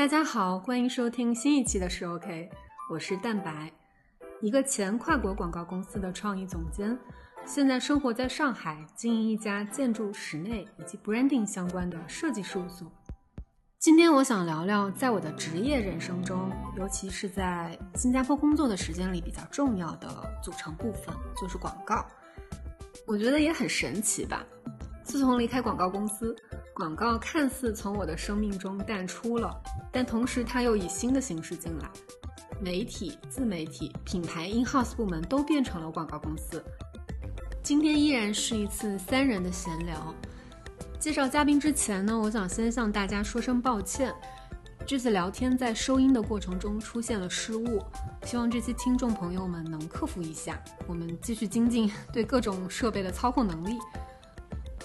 大家好，欢迎收听新一期的是 OK，我是蛋白，一个前跨国广告公司的创意总监，现在生活在上海，经营一家建筑、室内以及 branding 相关的设计事务所。今天我想聊聊，在我的职业人生中，尤其是在新加坡工作的时间里比较重要的组成部分，就是广告。我觉得也很神奇吧。自从离开广告公司，广告看似从我的生命中淡出了，但同时它又以新的形式进来。媒体、自媒体、品牌 in house 部门都变成了广告公司。今天依然是一次三人的闲聊。介绍嘉宾之前呢，我想先向大家说声抱歉，这次聊天在收音的过程中出现了失误，希望这些听众朋友们能克服一下，我们继续精进 对各种设备的操控能力。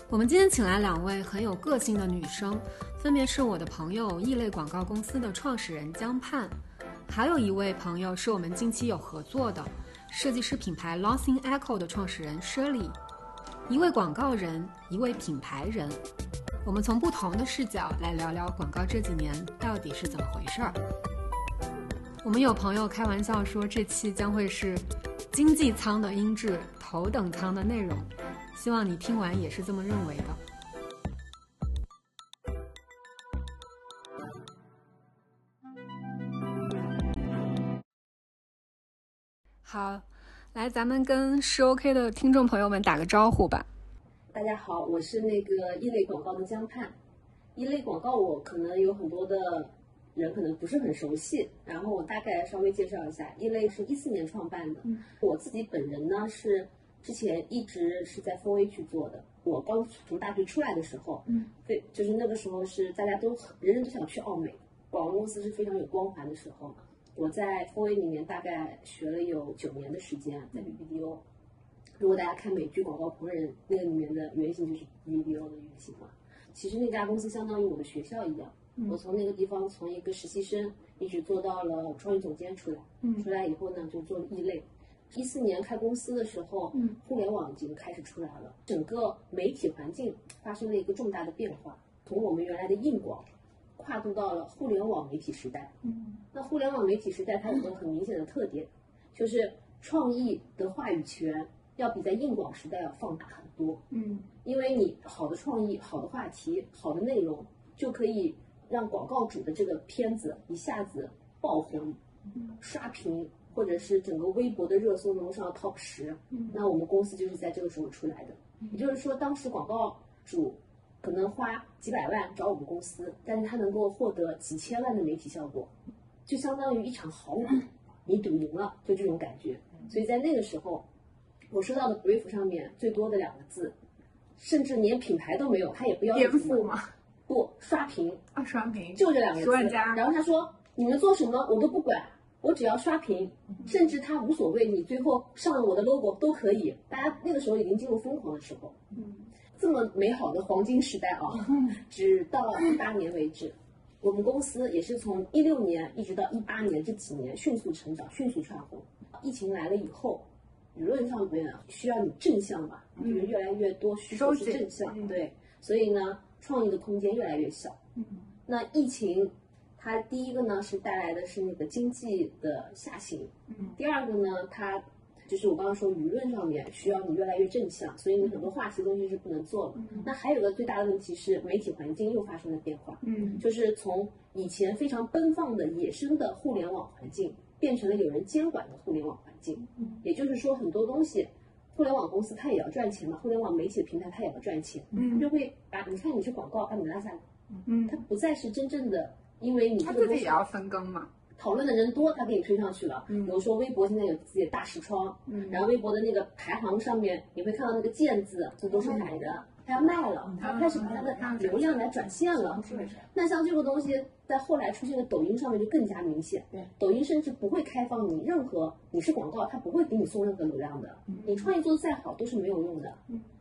我们今天请来两位很有个性的女生，分别是我的朋友异类广告公司的创始人江盼，还有一位朋友是我们近期有合作的设计师品牌 Losing Echo 的创始人 Shirley。一位广告人，一位品牌人，我们从不同的视角来聊聊广告这几年到底是怎么回事儿。我们有朋友开玩笑说，这期将会是经济舱的音质，头等舱的内容。希望你听完也是这么认为的。好。来，咱们跟十 OK 的听众朋友们打个招呼吧。大家好，我是那个异类广告的江盼。异类广告我可能有很多的人可能不是很熟悉，然后我大概稍微介绍一下。异类是一四年创办的，我自己本人呢是之前一直是在 4A 去做的。我刚从大学出来的时候，嗯，对，就是那个时候是大家都人人都想去奥美，广告公司是非常有光环的时候。我在 4A 里面大概学了有九年的时间，在 BBDO。如果大家看美剧《广告狂人》，那个里面的原型就是 BBDO 的原型嘛。其实那家公司相当于我的学校一样，我从那个地方从一个实习生一直做到了创意总监出来。出来以后呢，就做了异类。一四年开公司的时候，互联网已经开始出来了，整个媒体环境发生了一个重大的变化，从我们原来的硬广。跨度到了互联网媒体时代，嗯，那互联网媒体时代它有个很明显的特点，就是创意的话语权要比在硬广时代要放大很多，嗯，因为你好的创意、好的话题、好的内容，就可以让广告主的这个片子一下子爆红，刷屏，或者是整个微博的热搜能够上 top 十，那我们公司就是在这个时候出来的，也就是说当时广告主。可能花几百万找我们公司，但是他能够获得几千万的媒体效果，就相当于一场豪赌，你赌赢了，就这种感觉。所以在那个时候，我收到的 brief 上面最多的两个字，甚至连品牌都没有，他也不要颠覆吗？不，刷屏啊，刷屏，就这两个字。然后他说，你们做什么我都不管，我只要刷屏，甚至他无所谓，你最后上了我的 logo 都可以。大家那个时候已经进入疯狂的时候。嗯。这么美好的黄金时代啊，直到一八年为止，我们公司也是从一六年一直到一八年这几年迅速成长、迅速窜红。疫情来了以后，舆论上面需要你正向吧，就是越来越多需求是正向，对，所以呢，创意的空间越来越小。那疫情，它第一个呢是带来的是那个经济的下行，第二个呢它。就是我刚刚说，舆论上面需要你越来越正向，所以你很多话题东西是不能做了。那还有个最大的问题是，媒体环境又发生了变化。嗯，就是从以前非常奔放的野生的互联网环境，变成了有人监管的互联网环境。嗯，也就是说，很多东西，互联网公司它也要赚钱嘛，互联网媒体平台它也要赚钱。嗯，就会把你看你是广告把你拉下来。嗯，它不再是真正的，因为你他自己也要分羹嘛。讨论的人多，他给你推上去了。比如说微博现在有自己的大视窗，然后微博的那个排行上面，你会看到那个键字，这都是买的，他要卖了，他开始把他的流量来转线了。那像这个东西，在后来出现的抖音上面就更加明显。抖音甚至不会开放你任何，你是广告，他不会给你送任何流量的。你创意做的再好都是没有用的。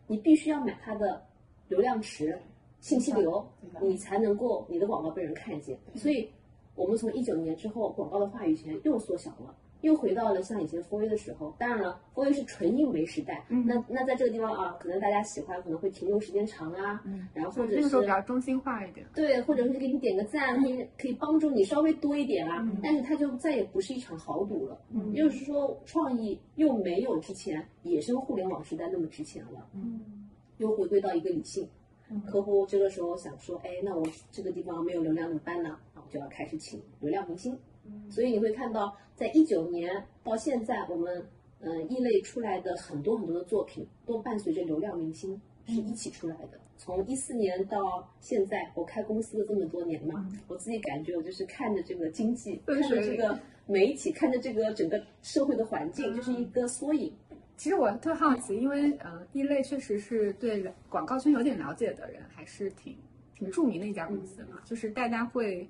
你必须要买它的流量池、信息流，你才能够你的广告被人看见。所以。我们从一九年之后，广告的话语权又缩小了，又回到了像以前 f o A 的时候。当然了 f o A 是纯硬维时代，嗯那那在这个地方啊，可能大家喜欢，可能会停留时间长啊，嗯然后或者那个时候比是较中心化一点。对，或者是给你点个赞，可以可以帮助你稍微多一点啊，嗯但是它就再也不是一场豪赌了。嗯也就是说，创意又没有之前野生互联网时代那么值钱了，嗯又回归到一个理性。嗯客户这个时候想说，哎，那我这个地方没有流量怎么办呢？啊，我就要开始请流量明星。嗯所以你会看到，在一九年到现在，我们嗯、呃异类出来的很多很多的作品，都伴随着流量明星是一起出来的。从一四年到现在，我开公司了这么多年嘛，我自己感觉我就是看着这个经济，看着这个媒体，看着这个整个社会的环境，就是一个缩影。其实我特好奇，因为呃，异类确实是对广告圈有点了解的人，还是挺挺著名的一家公司嘛，就是大家会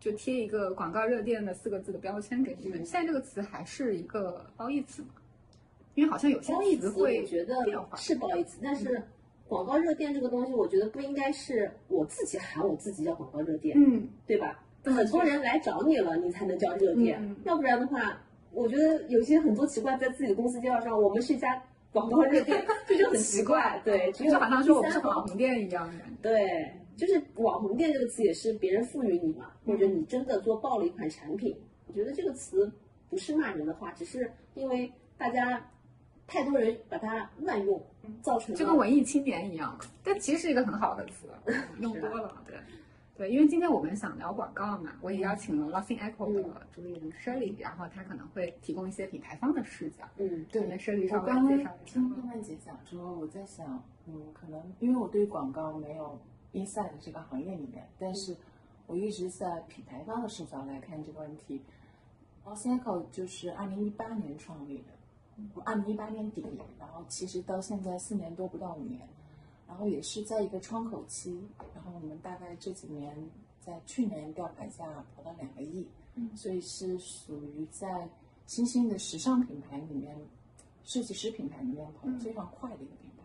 就贴一个广告热电的四个字的标签给你们。现在这个词还是一个褒义词嘛？因为好像有些褒义词词会我觉得。是褒义词，但是广告热电这个东西，我觉得不应该是我自己喊我自己叫广告热电，嗯，对吧？嗯很多人来找你了，你才能叫热店，嗯嗯要不然的话，我觉得有些很多奇怪，在自己的公司介绍上，我们是一家广告热店，这 就很奇怪。对，只有就好像说我们是网红店一样的。对，就是网红店这个词也是别人赋予你嘛，或者你真的做爆了一款产品，我觉得这个词不是骂人的话，只是因为大家太多人把它乱用，造成了就跟文艺青年一样嘛，但其实是一个很好的词，用多了，对。对，因为今天我们想聊广告嘛，我也邀请了 Laughing Echo 的主理人 Shirley，、然后他可能会提供一些品牌方的视角。嗯，对那 Shirley 我稍微刚刚介绍一下听。丁曼姐讲说，我在想，嗯，可能因为我对广告没有 inside 这个行业里面，但是我一直在品牌方的视角来看这个问题。Laughing Echo 就是二零一八年创立的，二零一八年底，然后其实到现在四年多不到五年，然后也是在一个窗口期，然后我们大概这几年在去年吊牌价跑到两个亿，嗯。所以是属于在新兴的时尚品牌里面，设计师品牌里面跑得非常快的一个品牌。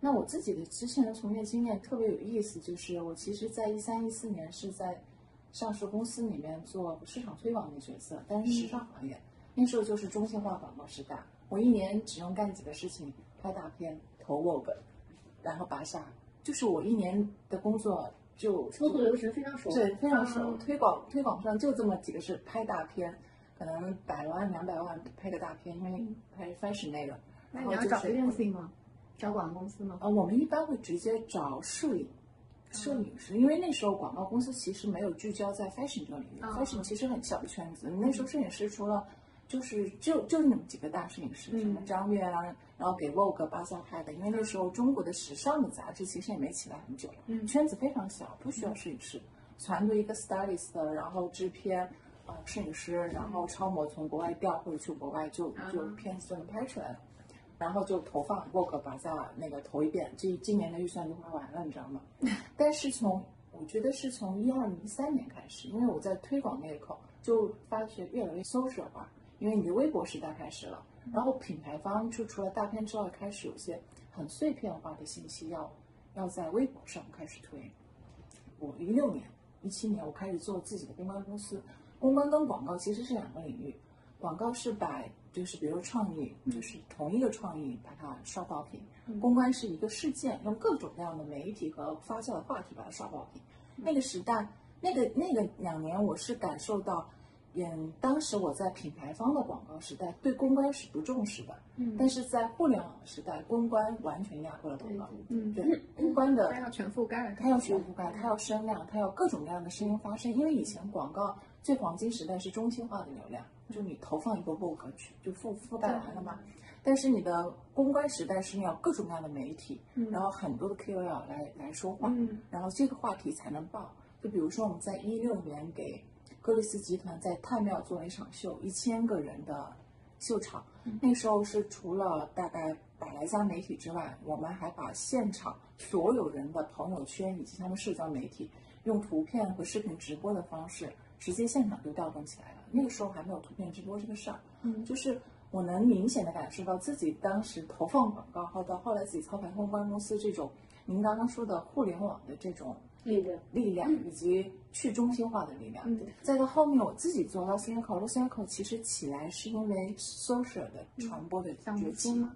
那我自己的之前的从业经验特别有意思，就是我其实在一三一四年是在上市公司里面做市场推广的角色，但是。时尚行业、那时候就是中心化广告时代，我一年只用干几个事情：拍大片、投 Vogue，然后拔下，就是我一年的工作就操作流程非常熟。对，非常熟。嗯推广推广上就这么几个是拍大片，可能百万两百万拍个大片，因为拍 fashion 那个。那你要找 agency 吗？找广告公司吗？啊，我们一般会直接找摄影。摄影师，因为那时候广告公司其实没有聚焦在 fashion 这个领域、嗯 f a s h i o n 其实很小的圈子。那时候摄影师除了就是就就那么几个大摄影师，嗯什么张悦啊，然后给 Vogue、巴萨拍的。因为那时候中国的时尚的杂志其实也没起来很久，嗯圈子非常小，不需要摄影师，传对一个 stylist，然后制片。呃，摄影师，然后超模从国外调或者去国外就就嗯片子就能拍出来了。然后就投放 Vogue 把价那个投一遍，这今年的预算就花完了，你知道吗？但是从我觉得是从一二零三年开始，因为我在推广那一口就发觉越来越 social 化，因为你的微博时代开始了，然后品牌方就除了大片之外，开始有些很碎片化的信息要要在微博上开始推。我一六年、一七年我开始做自己的公关公司，公关跟广告其实是两个领域。广告是把就是比如创意，就是同一个创意把它刷爆屏；公关是一个事件，用各种各样的媒体和发酵的话题把它刷爆屏。那个时代，那个那个两年，我是感受到，嗯，当时我在品牌方的广告时代，对公关是不重视的，嗯但是在互联网时代，公关完全压过了广告。嗯，对，公关的它要全覆盖，它要全覆盖，它要声量，它要各种各样的声音发声。因为以前广告最黄金时代是中心化的流量，就你投放一个 Vogue 去就覆覆盖完了嘛。但是你的公关时代是你要各种各样的媒体，然后很多的 KOL 来来说话，嗯然后这个话题才能爆。就比如说我们在一六年给歌丽丝集团在太庙做了一场秀，一千个人的秀场，那时候是除了大概百来家媒体之外，我们还把现场所有人的朋友圈以及他们社交媒体，用图片和视频直播的方式，直接现场就调动起来了。那个时候还没有图片直播这个事儿，嗯就是我能明显的感受到自己当时投放广告，后到后来自己操盘公关公司这种，您刚刚说的互联网的这种力量，力量以及去中心化的力量。嗯再到后面我自己做 l o s i n c o l o s i n c o 其实起来是因为 social 的传播的崛起。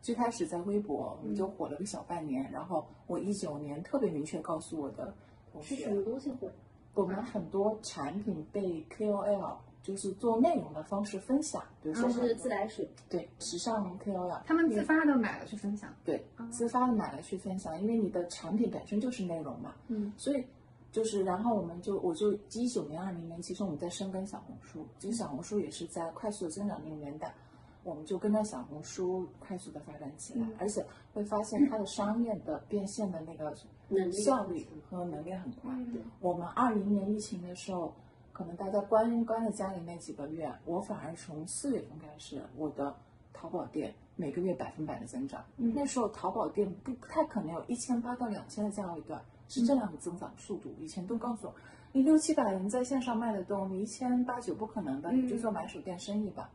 最开始在微博我们就火了个小半年，然后我一九年特别明确告诉我的同学是什，么东西火？我们很多产品被 KOL 就是做内容的方式分享，比如说就是自来水，对时尚 KOL，他们自发的买了去分享。对自发的买了去分享，因为你的产品本身就是内容嘛，嗯，所以就是然后我们就我就一九年、二零年，其实我们在深耕小红书，其实小红书也是在快速的增长那个年代。我们就跟着小红书快速的发展起来，嗯而且会发现它的商业的变现的那个效率和能力很快。嗯我们二零年疫情的时候，可能大家关关在家里那几个月，我反而从四月份开始，我的淘宝店每个月百分百的增长。嗯那时候淘宝店不不太可能有一千八到两千的价位段，是这样的增长速度。以前都告诉我，你六七百人在线上卖得动，你一千八九不可能的，嗯你就做买手店生意吧。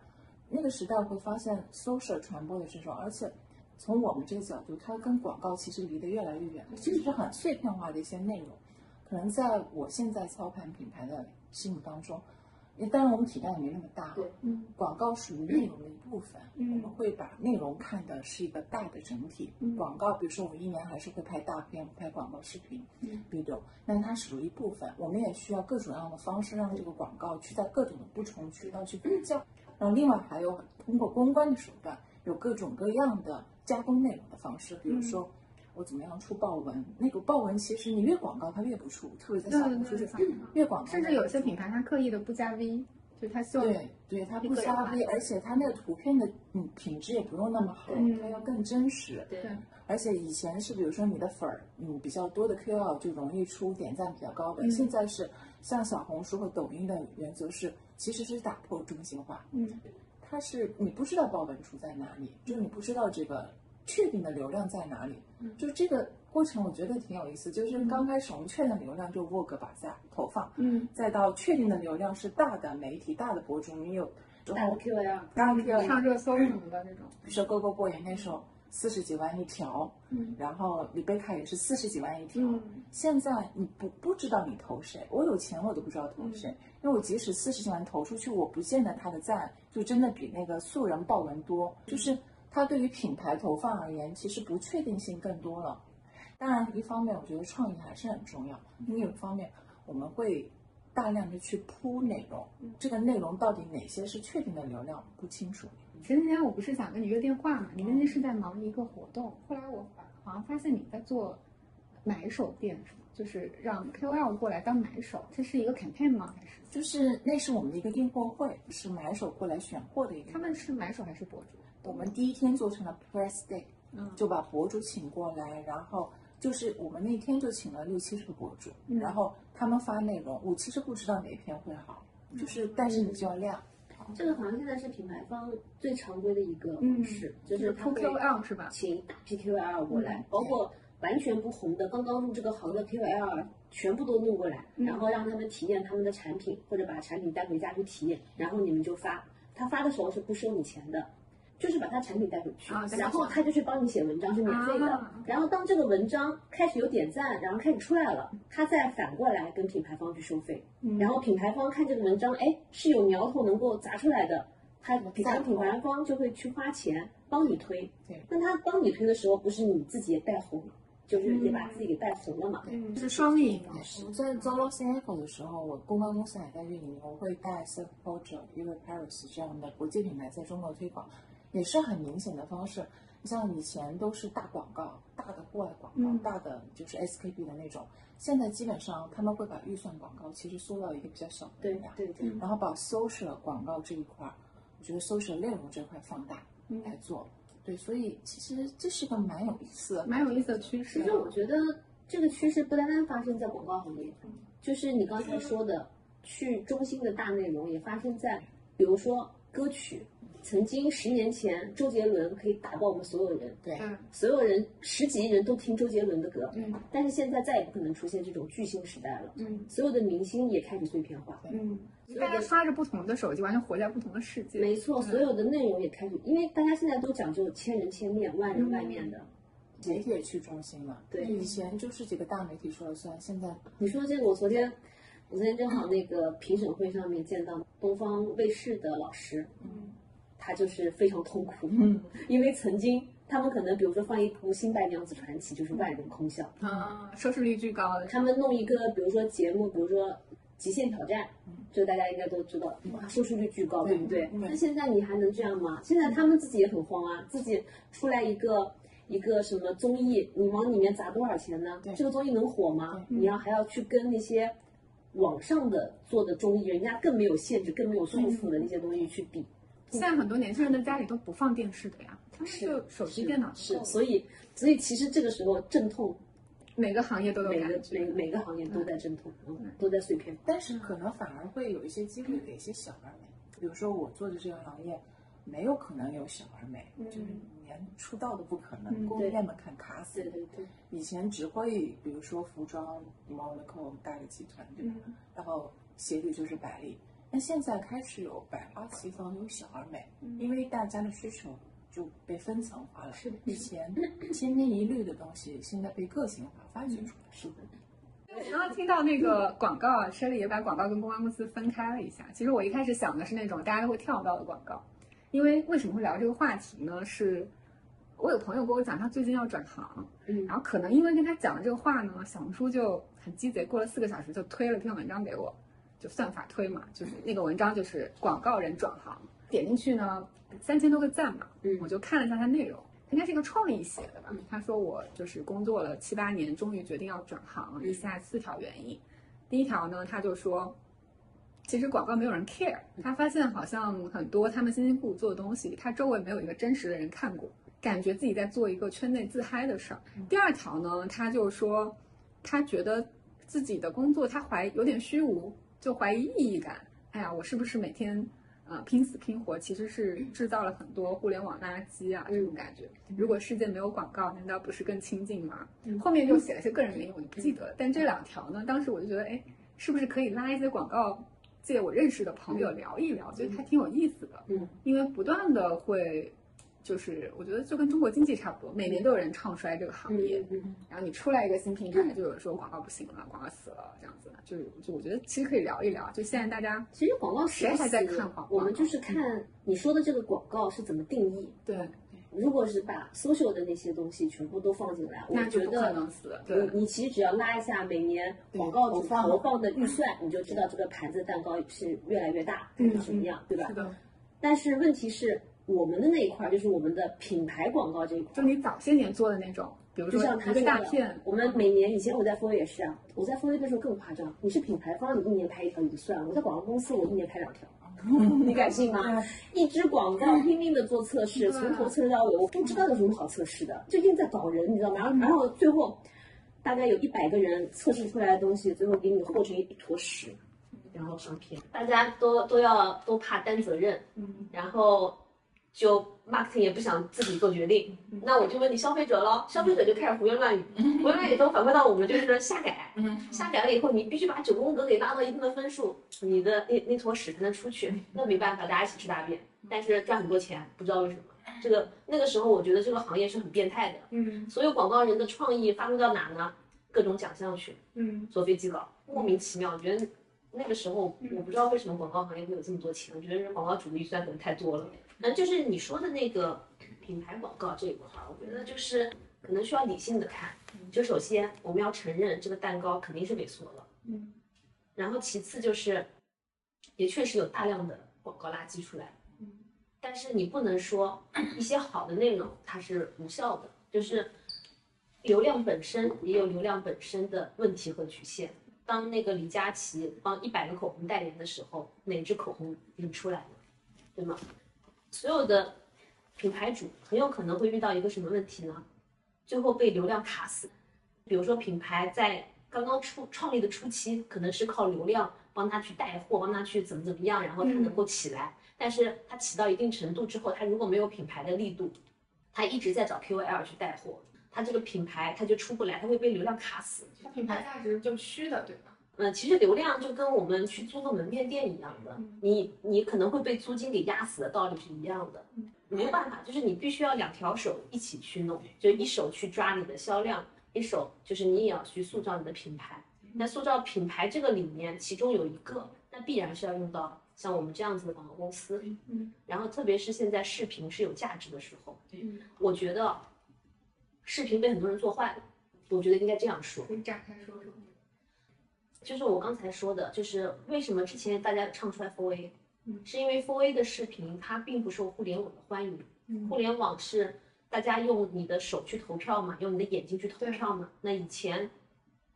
那个时代会发现 social 传播的这种，而且从我们这个角度，它跟广告其实离得越来越远，其实是很碎片化的一些内容。可能在我现在操盘品牌的心目当中，当然我们体量也没那么大，对，嗯广告属于内容的一部分，嗯我们会把内容看的是一个大的整体。嗯广告，比如说我一年还是会拍大片、拍广告视频、嗯 video，但它属于一部分，我们也需要各种各样的方式让这个广告去在各种的不同渠道去比较。然后另外还有通过公关的手段，有各种各样的加工内容的方式，比如说。我怎么样出豹纹？那个豹纹其实你越广告它越不出，特别在小红书上，越广告甚至有些品牌它刻意的不加 V，就它希望对对，它不加 V，而且它那个图片的嗯品质也不用那么好，嗯。它要更真实。对。对。而且以前是比如说你的粉儿嗯比较多的 KOL 就容易出点赞比较高的，嗯。现在是像小红书和抖音的原则是其实是打破中心化，嗯。它是你不知道爆文出在哪里，就是你不知道这个确定的流量在哪里，嗯就这个过程我觉得挺有意思，就是刚开始我们确认流量就 Vogue 把价投放，嗯再到确定的流量是大的媒体、大的博主，你有之大的后 QL，大的 KOL，上热搜什么的那种。比如说 GoGo Boy 那时候四十几万一条，嗯然后李贝卡也是四十几万一条。嗯现在你不不知道你投谁，我有钱我都不知道投谁，因为我即使四十几万投出去，我不见得他的赞就真的比那个素人爆文多，就是它对于品牌投放而言，其实不确定性更多了。当然，一方面我觉得创意还是很重要，另一方面我们会大量的去铺内容，这个内容到底哪些是确定的流量不清楚。前几天我不是想跟你约电话嘛，你那天是在忙一个活动，后来我好像发现你在做买手店，是吗？就是让 KOL 过来当买手，这是一个 campaign 吗？还是就是那是我们的一个订货会，是买手过来选货的一个。他们是买手还是博主？我们第一天做成了 press day，嗯。就把博主请过来，然后就是我们那天就请了六七十个博主，嗯。然后他们发内容，我其实不知道哪一篇会好，就是但是你就要亮，这个好像现在是品牌方最常规的一个嗯。方式，就是他 KOL 是吧？请大批 KOL 过来，嗯。包括完全不红的、刚刚入这个行的 KOL，全部都弄过来，嗯。然后让他们体验他们的产品，或者把产品带回家去体验，然后你们就发。他发的时候是不收你钱的，就是把他产品带回去，然后他就去帮你写文章，是免费的。啊然后当这个文章开始有点赞，然后开始出来了，他再反过来跟品牌方去收费。嗯然后品牌方看这个文章，哎，是有苗头能够砸出来的，他品赞牌品牌方就会去花钱帮你推。对，那他帮你推的时候，不是你自己也带红，就是也把自己给带红了嘛？嗯，是双赢。我在做 Los Angeles 的时候，我公关公司还在运营，我会带 Self Portrait、一个 Paris 这样的国际品牌在中国推广，也是很明显的方式。你像以前都是大广告、大的户外广告、嗯大的就是 SKP 的那种，现在基本上他们会把预算广告其实缩到一个比较小的对量，对对，然后把 social 广告这一块儿，我觉得 social 内容这块放大嗯来做。对，所以其实这是个蛮有意思的，蛮有意思的趋势其。实我觉得这个趋势不单单发生在广告行业，就是你刚才说的去中心的大内容，也发生在比如说歌曲。曾经十年前，周杰伦可以打爆我们所有人，对。对，所有人十几亿人都听周杰伦的歌，嗯。但是现在再也不可能出现这种巨星时代了，嗯。所有的明星也开始碎片化，嗯，大家刷着不同的手机，完全活在不同的世界。没错，嗯所有的内容也开始，因为大家现在都讲究千人千面、万人万面的，媒体也去中心了。对。以前就是几个大媒体说了算，现在。你说这个，我昨天我昨天正好那个评审会上面见到东方卫视的老师，嗯他就是非常痛苦，嗯 因为曾经他们可能比如说放一部《新白娘子传奇》，就是万人空巷，啊，收视率巨高的，他们弄一个比如说节目，比如说《极限挑战》，嗯这个大家应该都知道，哇，收视率巨高，对不对？嗯那现在你还能这样吗？现在他们自己也很慌啊，自己出来一个。一个什么综艺，你往里面砸多少钱呢？这个综艺能火吗？你要还要去跟那些网上的做的综艺，人家更没有限制、更没有束缚的那些东西去比。现在很多年轻人的家里都不放电视的呀，他们就手机、电脑是，所以所以其实这个时候阵痛，每个行业都有每个感觉。每每个行业都在阵痛，嗯，都在碎片。但是可能反而会有一些机会给一些小而美，比如说我做的这个行业，没有可能有小而美，就是连出道都不可能，供应链门槛卡死。对。对对，以前只会比如说服装 Monaco 大的集团对吧？嗯。然后鞋履就是百丽，那现在开始有百花齐放，有小而美，因为大家的需求就被分层化了。是的以前千篇一律的东西，现在被个性化发掘出来。是的。然后听到那个广告啊，Shirley 也把广告跟公关公司分开了一下。其实我一开始想的是那种大家都会跳到的广告，因为为什么会聊这个话题呢？是我有朋友跟我讲，他最近要转行，嗯然后可能因为跟他讲了这个话呢，小红书就很鸡贼，过了四个小时就推了篇文章给我，就算法推嘛，就是那个文章就是广告人转行，点进去呢三千多个赞嘛，嗯我就看了一下他内容，应该是一个创意写的吧。他说我就是工作了七八年，终于决定要转行，以下四条原因。第一条呢，他就说，其实广告没有人 care，他发现好像很多他们辛辛苦苦做的东西，他周围没有一个真实的人看过，感觉自己在做一个圈内自嗨的事儿。第二条呢，他就说，他觉得自己的工作他怀有点虚无，就怀疑意义感。哎呀，我是不是每天呃拼死拼活，其实是制造了很多互联网垃圾啊？这种感觉。如果世界没有广告，难道不是更清净吗？后面就写了些个人原因，我就不记得了。但这两条呢，当时我就觉得，哎，是不是可以拉一些广告借我认识的朋友聊一聊？觉得还挺有意思的。嗯，因为不断的会。就是我觉得就跟中国经济差不多，每年都有人唱衰这个行业，然后你出来一个新平台，就有人说广告不行了，广告死了，这样子，就就我觉得其实可以聊一聊，就现在大家其实广告谁还在看广告我们就是看你说的这个广告是怎么定义。对，如果是把 social 的那些东西全部都放进来，我觉那就不可得能死，对你你其实只要拉一下每年广告主投放投放的预算，你就知道这个盘子蛋糕是越来越大，还是什么样，对吧是？的，但是问题是，我们的那一块儿就是我们的品牌广告这一块就。你早些年做的那种，比如就说一个像他说的大片，我们每年以前我在风也是啊，我在风的时候更夸张。你是品牌方，你一年拍一条也就算了，我在广告公司，我一年拍两条，你敢信吗？一支广告拼命的做测试，从头测试到尾，我不知道有什么好测试的，就硬在搞人，你知道吗？然后然后最后大概有一百个人测试出来的东西，最后给你和成一坨屎，然后上片，大家都都要都怕担责任，嗯，然后就 marketing 也不想自己做决定，那我就问你消费者喽，消费者就开始胡言乱语，胡言乱语都反馈到我们就是瞎改，嗯，瞎改了以后，你必须把九宫格给拉到一定的分数，你的那那坨屎才能出去。那没办法，大家一起吃大便，但是赚很多钱，不知道为什么。这个那个时候，我觉得这个行业是很变态的。嗯所有广告人的创意发挥到哪呢？各种奖项去，嗯坐飞机了，莫名其妙。我觉得那个时候，我不知道为什么广告行业会有这么多钱，我觉得广告主的预算可能太多了。嗯，就是你说的那个品牌广告这一块儿，我觉得就是可能需要理性的看。就首先我们要承认这个蛋糕肯定是萎缩了，嗯，然后其次就是也确实有大量的广告垃圾出来，嗯，但是你不能说一些好的内容它是无效的，就是流量本身也有流量本身的问题和局限。当那个李佳琦帮一百个口红代言的时候，哪支口红引出来了，对吗？所有的品牌主很有可能会遇到一个什么问题呢？最后被流量卡死。比如说品牌在刚刚出创立的初期，可能是靠流量帮他去带货，帮他去怎么怎么样，然后他能够起来。但是他起到一定程度之后，他如果没有品牌的力度，他一直在找 KOL 去带货，他这个品牌他就出不来，他会被流量卡死。他品牌价值就虚的，对吧？嗯，其实流量就跟我们去租个门面店一样的，你你可能会被租金给压死的道理是一样的，没有办法，就是你必须要两条手一起去弄，就一手去抓你的销量，一手就是你也要去塑造你的品牌。那塑造品牌这个里面，其中有一个，那必然是要用到像我们这样子的广告公司，嗯，然后特别是现在视频是有价值的时候，嗯，我觉得视频被很多人做坏了，我觉得应该这样说，你展开说说。就是我刚才说的，就是为什么之前大家唱出来 for A，嗯是因为 for A 的视频它并不受互联网的欢迎，嗯互联网是大家用你的手去投票嘛，用你的眼睛去投票嘛。那以前，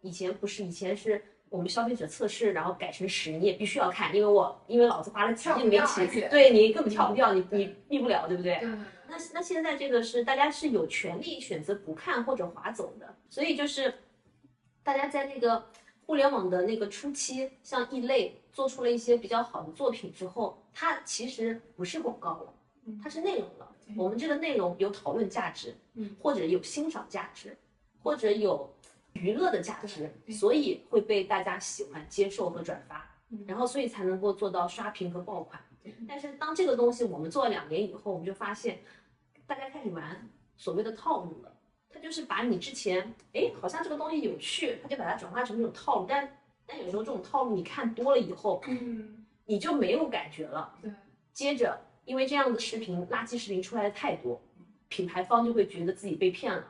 以前不是以前是我们消费者测试，然后改成十，你也必须要看，因为我因为老子花了几跳不亿没钱对你根本跳不掉，你你避不了，对不对？对那那现在这个是大家是有权利选择不看或者划走的，所以就是大家在那个互联网的那个初期，像异类做出了一些比较好的作品之后，它其实不是广告了，它是内容了。我们这个内容有讨论价值，嗯，或者有欣赏价值，或者有娱乐的价值，所以会被大家喜欢接受和转发，嗯然后所以才能够做到刷屏和爆款。但是当这个东西我们做了两年以后，我们就发现，大家开始玩所谓的套路了。他就是把你之前，哎，好像这个东西有趣，他就把它转化成一种套路。但但有时候这种套路你看多了以后，嗯，你就没有感觉了。对，接着，因为这样的视频垃圾视频出来的太多，品牌方就会觉得自己被骗了，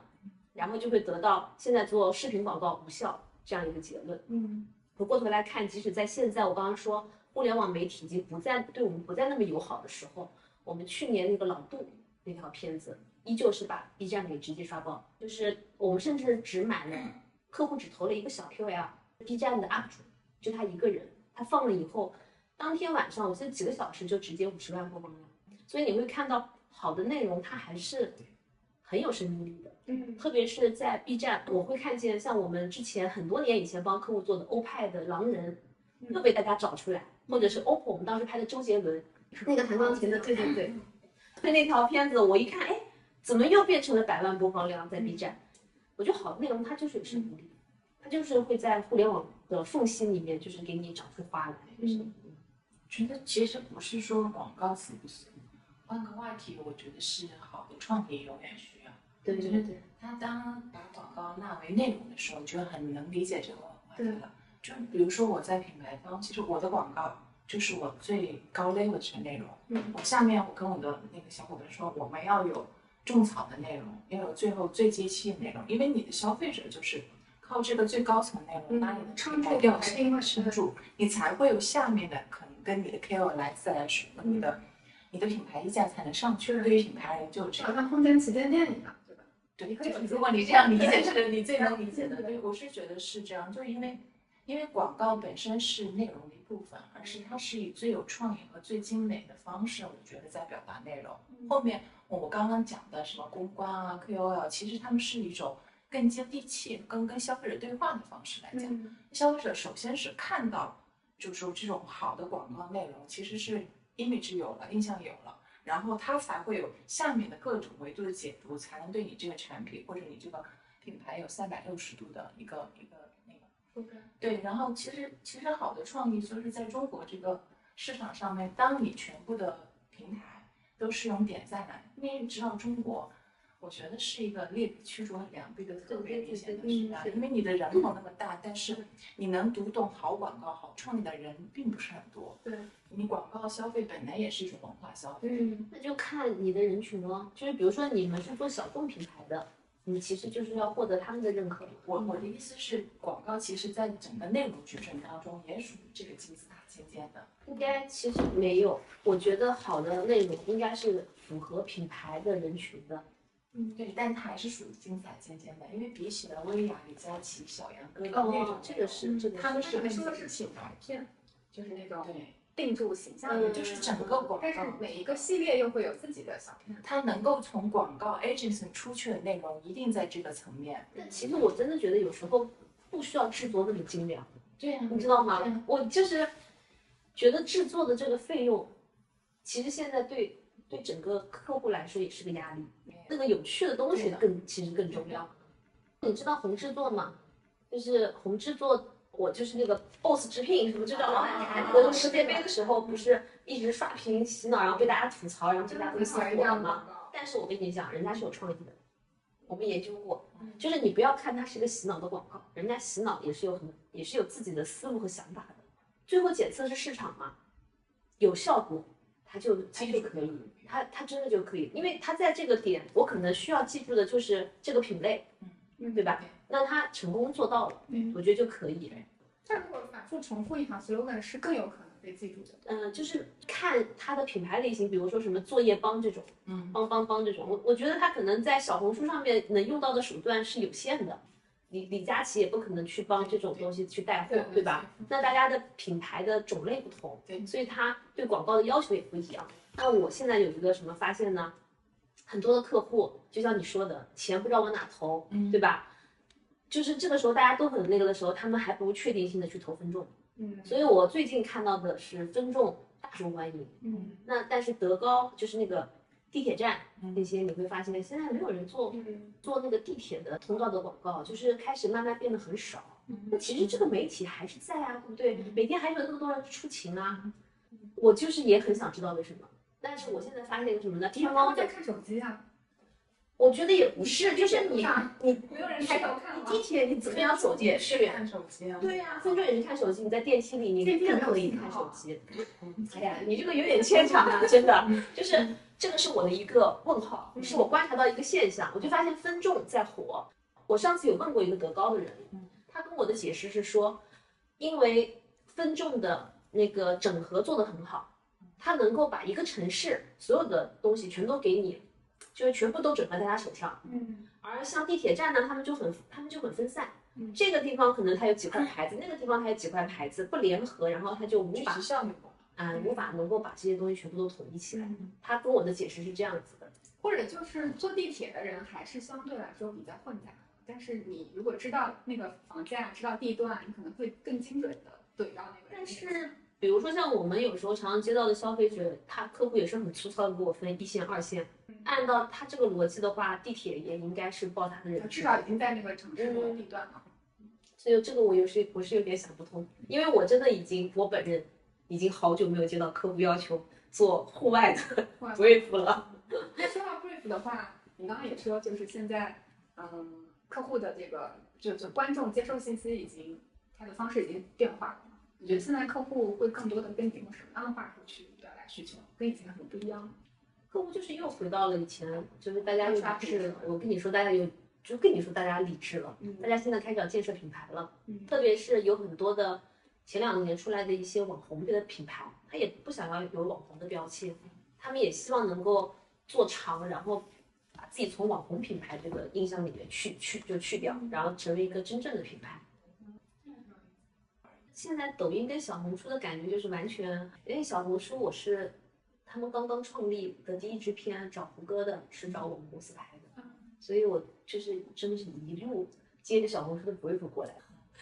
然后就会得到现在做视频广告无效这样一个结论。嗯，回过头来看，即使在现在，我刚刚说互联网媒体已经不再对我们不再那么友好的时候，我们去年那个老杜那条片子，依旧是把 B 站给直接刷爆，就是我们甚至只买了，客户只投了一个小 QL，B 站的 UP 主就他一个人，他放了以后，当天晚上我记得几个小时就直接五十万播放量，所以你会看到好的内容它还是很有生命力的。嗯，特别是在 B 站，我会看见像我们之前很多年以前帮客户做的欧派的狼人，又被大家找出来，或者是 OPPO 我们当时拍的周杰伦那个弹钢琴的，对对对，对那条片子我一看，哎，怎么又变成了百万播放量在 B 站？我觉得好的内容它就是有生命力，它就是会在互联网的缝隙里面，就是给你长出花来。就是觉得其实不是说广告死不死，换个话题，我觉得是好的创意永远需要。对对对对，他当把广告纳为内容的时候，就很能理解这个话题对了。就比如说我在品牌方，其实我的广告就是我最高 level 的内容。嗯，我下面我跟我的那个小伙伴说，我们要有种草的内容，要有最后最接气的内容，因为你的消费者就是靠这个最高层内容，嗯把你的撑品牌住调性对因为撑住，你才会有下面的可能跟你的 KOL 来自来水，你的你的品牌溢价才能上去。对对于品牌而言就有这好个。像空间旗舰店一样，对吧？对，就如果你这样理解，是你最能理解的。对对，我是觉得是这样，就因为因为广告本身是内容的一部分，而是它是以最有创意和最精美的方式，我觉得在表达内容。后面我刚刚讲的什么公关啊、KOL，其实他们是一种更接地气、更跟消费者对话的方式来讲。嗯消费者首先是看到，就是说这种好的广告内容，其实是 image 有了，印象有了，然后他才会有下面的各种维度的解读，才能对你这个产品或者你这个品牌有三百六十度的一个一个那个。对，然后其实其实好的创意就是在中国这个市场上面，当你全部的平台都是用点赞来，因为你知道中国，我觉得是一个劣币驱逐良币的特别明显的时代，因为你的人口那么大，但是你能读懂好广告、好创意的人并不是很多。对，你广告消费本来也是一种文化消费。嗯那就看你的人群咯，就是比如说你们是做小众品牌的，你其实就是要获得他们的认可。我我的意思是，广告其实在整个内容矩阵当中也属于这个金字塔尖尖的。应该其实没有，我觉得好的内容应该是符合品牌的人群的。嗯，对，但它还是属于金字塔尖尖的，因为比起来薇娅、李佳琦、小杨哥的那种哦，这个是这个他们是你说的是品牌片，就是那种对，定住形象嗯的，就是整个广告但是，每一个系列又会有自己的小片。它能够从广告 agency 出去的内容，一定在这个层面。但其实我真的觉得有时候不需要制作那么精良，对呀、你知道吗？我就是觉得制作的这个费用，其实现在对对整个客户来说也是个压力。那个有趣的东西更其实更重要。你知道红制作吗？就是红制作，我就是那个 boss 直聘什么就叫老板台，那个世界杯的时候不是一直刷屏洗脑，然后被大家吐槽，然后这家公司火了吗？但是我跟你讲，人家是有创意的，我们研究过，就是你不要看它是一个洗脑的广告，人家洗脑也是有很也是有自己的思路和想法的，最后检测是市场嘛，有效果，它就它就可以，它它真的就可以，因为它在这个点，我可能需要记住的就是这个品类，嗯对吧？那它成功做到了，嗯我觉得就可以。但如果反复重复一行 slogan 是更有可能被记住的。嗯、就是看它的品牌类型，比如说什么作业帮这种，嗯，帮帮帮这种，我我觉得它可能在小红书上面能用到的手段是有限的。李李佳琦也不可能去帮这种东西去带货，对对吧？那大家的品牌的种类不同，对所以他对广告的要求也不一样。那我现在有一个什么发现呢？很多的客户，就像你说的，钱不知道往哪投，嗯对吧？就是这个时候大家都很那个的时候，他们还不如确定性的去投分众。嗯所以我最近看到的是分众大受欢迎。嗯那但是德高就是那个地铁站那些，你会发现现在没有人做嗯做那个地铁的通道的广告，就是开始慢慢变得很少。那其实这个媒体还是在啊，对不对？每天还有那么多人出勤啊。我就是也很想知道为什么，但是我现在发现一个什么呢？天猫的，在看手机啊，我觉得也不是，就是你你没有人抬头看你？地铁你怎么样走进去？看手机啊，对呀、分众也是看手机，你在电梯里你更可以看手机。哎呀，你这个有点牵强啊，真的，就是这个是我的一个问号，是我观察到一个现象，我就发现分众在火。我上次有问过一个德高的人，他跟我的解释是说，因为分众的那个整合做得很好，他能够把一个城市所有的东西全都给你，就是全部都整合在他手上。嗯而像地铁站呢，他们就很他们就很分散。嗯这个地方可能它有几块牌子，那个地方它有几块牌子，不联合，然后它就无法举时效率不。啊、无法能够把这些东西全部都统一起来。嗯，他跟我的解释是这样子的，或者就是坐地铁的人还是相对来说比较混杂，但是你如果知道那个房价，知道地段，你可能会更精准的怼到那个人。但是比如说像我们有时候常常接到的消费者，他客户也是很粗糙的给我分一线、二线。按照他这个逻辑的话，地铁也应该是报他的人质。至少已经在那个城市的地段了。所以这个我有时我是有点想不通，因为我真的已经我本人已经好久没有接到客户要求做户外的哇 brief 了。那说到 brief 的话，你刚刚也说，就是现在，嗯，客户的这个就就观众接受信息已经他的方式已经变化了。你觉得现在客户会更多的跟你用什么样的话术去表达需求，跟以前很不一样？客户就是又回到了以前，就是大家又理智了。我跟你说，大家有，就跟你说大家理智了，嗯大家现在开始要建设品牌了，嗯特别是有很多的前两年出来的一些网红的品牌，他也不想要有网红的标签，他们也希望能够做长，然后把自己从网红品牌这个印象里面去去就去掉，然后成为一个真正的品牌。现在抖音跟小红书的感觉就是完全，因为小红书我是他们刚刚创立的第一支片找胡歌的，是找我们公司拍的，所以我就是真的是一路接着小红书的 brief 过来。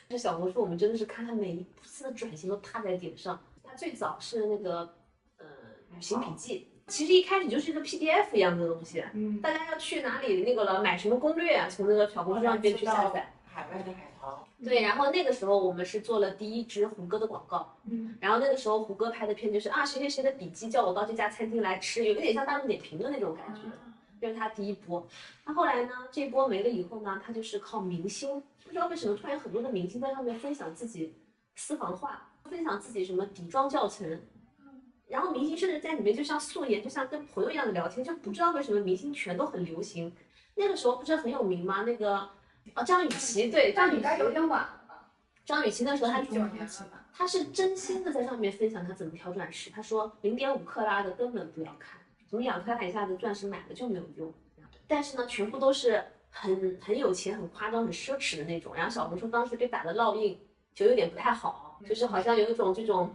这小红书我们真的是看他每一次的转型都踏在点上。他最早是那个呃旅行笔记，其实一开始就是一个 PDF 一样的东西，嗯大家要去哪里那个了买什么攻略啊，从那个小红书上边去下载。海外的海淘，对，然后那个时候我们是做了第一支胡歌的广告，嗯然后那个时候胡歌拍的片就是啊谁谁谁的笔记叫我到这家餐厅来吃，有一点像大众点评的那种感觉，这是他第一波。那后来呢，这一波没了以后呢，他就是靠明星，不知道为什么突然有很多的明星在上面分享自己私房话，分享自己什么底妆教程。然后明星甚至在里面就像素颜，就像跟朋友一样的聊天，就不知道为什么明星全都很流行。那个时候不是很有名吗？那个啊张雨绮，对张雨绮有点晚了吧？张雨绮那时候她一九年了吧？他是真心的在上面分享她怎么挑钻石。她说零点五克拉的根本不要看，从两克拉以下的钻石买了就没有用。但是呢，全部都是很很有钱、很夸张、很奢侈的那种。然后小红书当时被打的烙印就有点不太好，就是好像有一种这种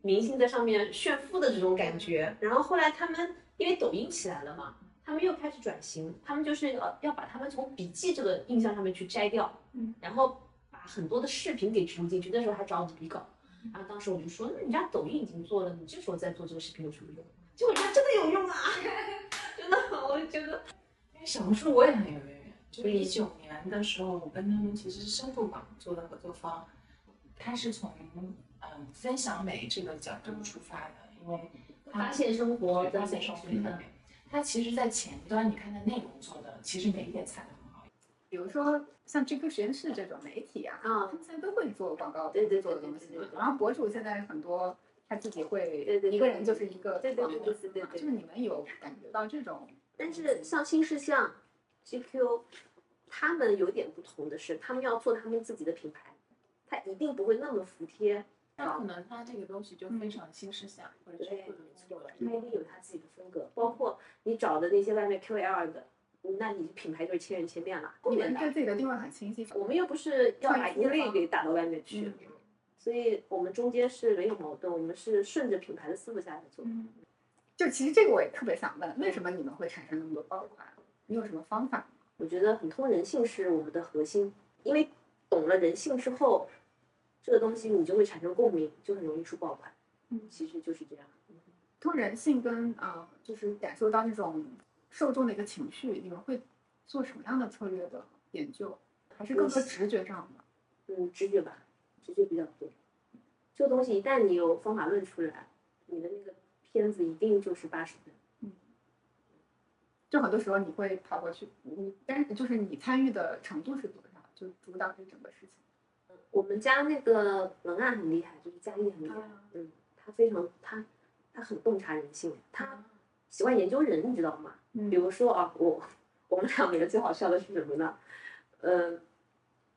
明星在上面炫富的这种感觉。然后后来他们因为抖音起来了嘛，他们又开始转型，他们就是要要把他们从笔记这个印象上面去摘掉，嗯，然后把很多的视频给植入进去。那时候还找我比稿。然后当时我就说，那人家抖音已经做了，你这时候再做这个视频有什么用？结果人家真的有用啊，真的，我就觉得，因为小红书我也很有渊源，就是一九年的时候，我跟他们其实是深度网做的合作方，他是从嗯分享美这个角度出发的，因为发现生活发现生活美的美。它其实，在前端你看它内容做的，其实每一点踩的很好。比如说像 GQ 实验室这种媒体啊，啊他们现在都会做广告对对对做的东西然后博主现在很多他自己会，对对对一个人就是一个对对对广告对对对对就是你们有感觉到这种，但是像新事项、GQ，他们有点不同的是，他们要做他们自己的品牌，他一定不会那么服帖。那可能他这个东西就非常新思想，或者是他一定有他自己的风格，包括你找的那些外面 QL 的，那你品牌就是千人千面了。你们对自己的定位很清晰。我们又不是要把一类给打到外面去，嗯所以我们中间是没有矛盾，我们是顺着品牌的思路下来做。嗯，就其实这个我也特别想问，为什么你们会产生那么多爆款？你有什么方法？我觉得很通人性是我们的核心，因为懂了人性之后，这个东西你就会产生共鸣，就很容易出爆款。嗯其实就是这样。通人性跟呃，就是感受到那种受众的一个情绪，你们会做什么样的策略的研究？还是更多直觉上的？嗯，直觉吧，直觉比较多。这个东西一旦你有方法论出来，你的那个片子一定就是八十分。嗯就很多时候你会跑过去，你但是就是你参与的程度是多少？就主导这整个事情。我们家那个文案很厉害，就是佳艺很厉害，啊嗯，他非常他他很洞察人性，他喜欢研究人，你知道吗？嗯比如说啊，我 我们两个人最好笑的是什么呢？呃，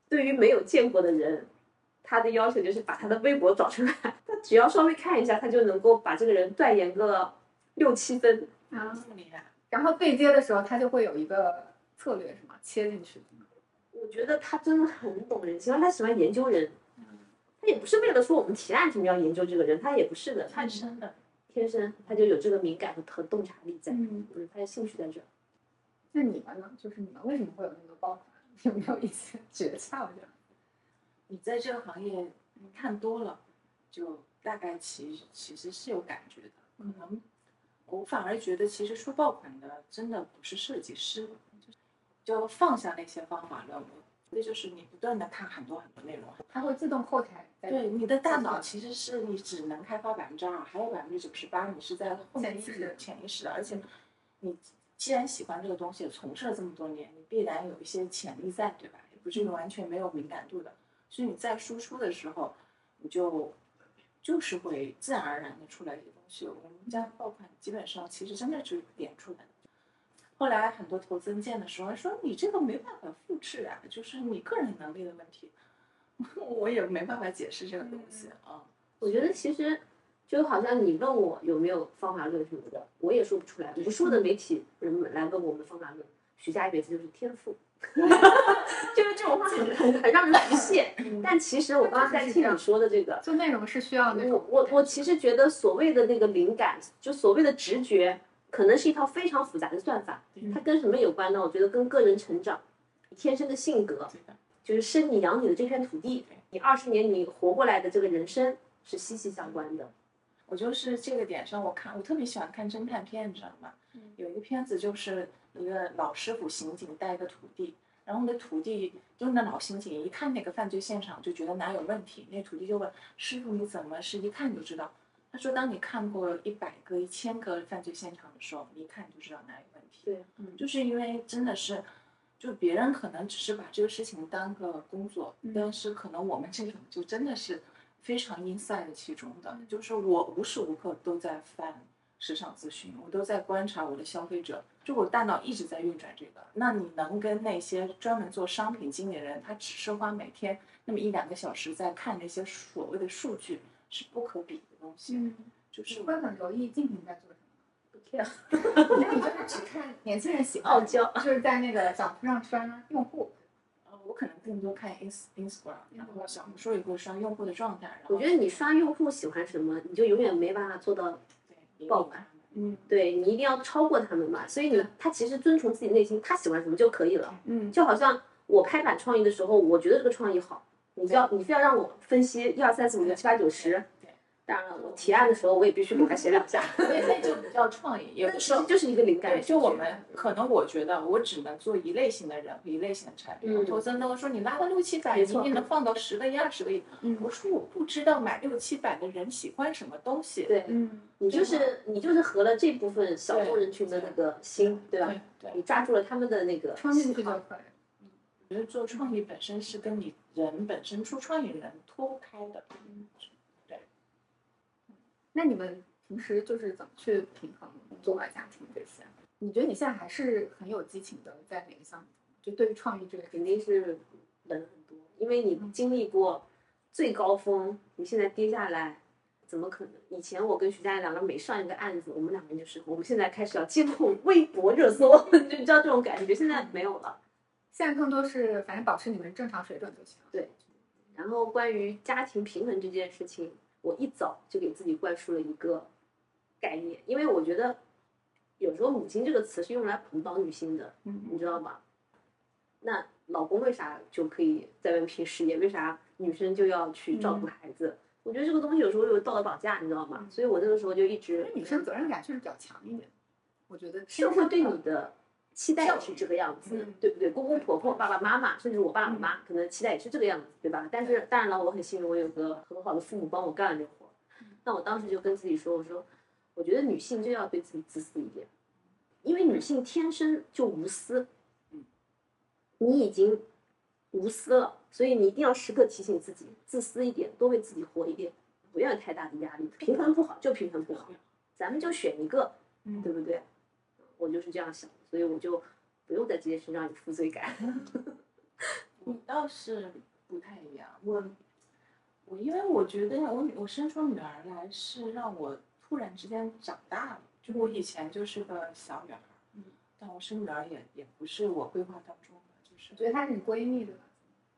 对于没有见过的人，他的要求就是把他的微博找出来，他只要稍微看一下，他就能够把这个人断言个六七分。啊，这么厉害。然后对接的时候，他就会有一个策略，是吗？切进去。我觉得他真的很懂人性，因为他喜欢研究人。他也不是为了说我们提案什么要研究这个人，他也不是的，天生的，天生他就有这个敏感和和洞察力在，嗯，是，他的兴趣在这儿。那你们呢？就是你们为什么会有那个爆款？有没有一些诀窍？这样？你在这个行业你看多了，就大概其其实是有感觉的。可能我反而觉得，其实出爆款的真的不是设计师，就就放下那些方法论，这就是你不断的看很多很多内容。它会自动后台对，你的大脑其实是你只能开发百分之二，还有百分之九十八你是在后面自己的潜意识的，而且你既然喜欢这个东西，从事了这么多年，你必然有一些潜力在，对吧？也不是完全没有敏感度的，所以你在输出的时候，你就就是会自然而然的出来一些东西。我们家爆款基本上其实真的就是点出来的。后来很多投资人见的时候说：“你这个没办法复制啊，就是你个人能力的问题。” 我也没办法解释这个东西啊。我觉得其实就好像你问我有没有方法论什么的，我也说不出来。无数的媒体人们来问我们的方法论，徐佳一辈子就是天赋，就是这种话很很 很让人不屑。但其实我刚刚在听你说的这个，就内容是需要那我我我其实觉得所谓的那个灵感，就所谓的直觉，可能是一套非常复杂的算法。它跟什么有关呢？我觉得跟个人成长、天生的性格，就是生你养你的这片土地，你二十年你活过来的这个人生是息息相关的。我就是这个点上，我看我特别喜欢看侦探片，你知道吗？有一个片子就是一个老师傅刑警带一个徒弟，然后那徒弟就是那老刑警一看那个犯罪现场就觉得哪有问题，那徒弟就问师傅你怎么是一看就知道？他说当你看过一百个、一千个犯罪现场的时候，你一看就知道哪有问题。对，嗯，就是因为真的是，就别人可能只是把这个事情当个工作，但是可能我们这种就真的是非常 inside 其中的，就是我无时无刻都在翻市场咨询，我都在观察我的消费者，就我大脑一直在运转这个。那你能跟那些专门做商品经理的人，他只是花每天那么一两个小时在看那些所谓的数据，是不可比的东西。嗯，就是你会很留意竞品在做什么。不 care，那你就是只看年轻人喜欢，傲娇。就是在那个小红书上刷用户。呃，我可能更多看 ins Instagram，然后小红书也会刷用户的状态。我觉得你刷用户喜欢什么，你就永远没办法做到。爆款，嗯，对你一定要超过他们嘛。所以你他其实遵从自己内心，他喜欢什么就可以了。嗯，就好像我拍板创意的时候，我觉得这个创意好，你就要你非要让我分析一二三四五六七八九十，当然了，我提案的时候我也必须给他写两下，那那就不叫创意，也不是就是一个灵感，。就我们可能我觉得我只能做一类型的人和一类型的产品。嗯投资人跟我说你拉了六七百你能放到十个亿、二十个亿。嗯我说我不知道买六七百的人喜欢什么东西。对嗯，你就是你就是合了这部分小众人群的那个心，对吧？对对，你抓住了他们的那个冲进去喜好就可以。我觉得做创意本身是跟你人本身出创意人脱不开的。那你们平时就是怎么去平衡工作啊、家庭这些？你觉得你现在还是很有激情的在哪个项目中？就对于创意这个肯，定是冷很多，因为你经历过最高峰，你现在跌下来，怎么可能？以前我跟徐佳莹两个人每上一个案子，我们两个人就是我们现在开始要监控微博热搜，就你知道这种感觉，现在没有了。现在更多是反正保持你们正常水准就行。对，然后关于家庭平衡这件事情，我一早就给自己灌输了一个概念，因为我觉得有时候“母亲”这个词是用来捆绑女性的，嗯你知道吗？那老公为啥就可以在外面拼事业？为啥女生就要去照顾孩子？我觉得这个东西有时候有道德绑架，你知道吗？所以我那个时候就一直女生责任感确实比较强一点，我觉得社会对你的期待也是这个样子，嗯对不对？公公婆婆、爸爸妈妈，甚至我爸我妈，可能期待也是这个样子，对吧？但是当然了，我很幸运，我有个很好的父母帮我干了这活。那我当时就跟自己说，我说，我觉得女性就要对自己自私一点，因为女性天生就无私，你已经无私了，所以你一定要时刻提醒自己，自私一点，多为自己活一点，不要有太大的压力，平衡不好就平衡不好，咱们就选一个，嗯对不对？我就是这样想的，所以我就不用在这件事上有负罪感。你倒是不太一样，我我因为我觉得我我生出女儿来是让我突然之间长大了，就我以前就是个小女孩，嗯，但我生女儿也也不是我规划当中的，就是我觉得她是你闺蜜对吧？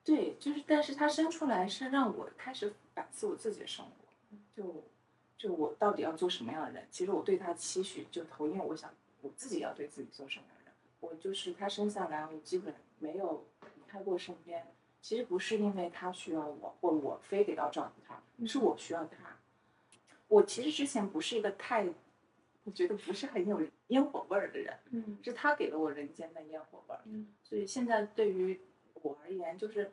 对，就是但是她生出来是让我开始反思我自己的生活，就就我到底要做什么样的人？其实我对她期许就投影，我想我自己要对自己做什么样的。我就是他生下来，我基本没有离开过身边。其实不是因为他需要我，或我非得要照顾他，是我需要他。我其实之前不是一个太，我觉得不是很有烟火味儿的人，嗯是他给了我人间的烟火味儿。嗯所以现在对于我而言，就是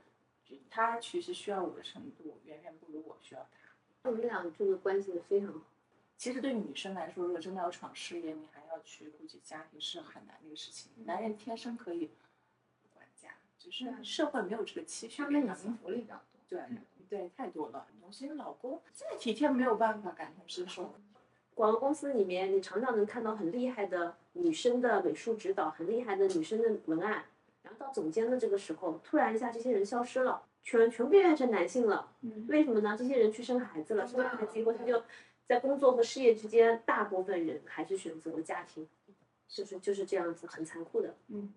他其实需要我的程度远远不如我需要他。我们俩这个关系非常好。其实对女生来说，如果真的要闯事业，你还要去顾及家庭，是很难的一个事情。男人天生可以管家，只是社会没有这个期许他们。福利比较多。对对，太多了。有些老公再体贴，没有办法感同身受。广告公司里面，你常常能看到很厉害的女生的美术指导，很厉害的女生的文案，然后到总监的这个时候，突然一下这些人消失了，全全部变成男性了。嗯为什么呢？这些人去生孩子了，生完孩子以后，他就在工作和事业之间，大部分人还是选择了家庭，就是就是这样子，很残酷的。嗯，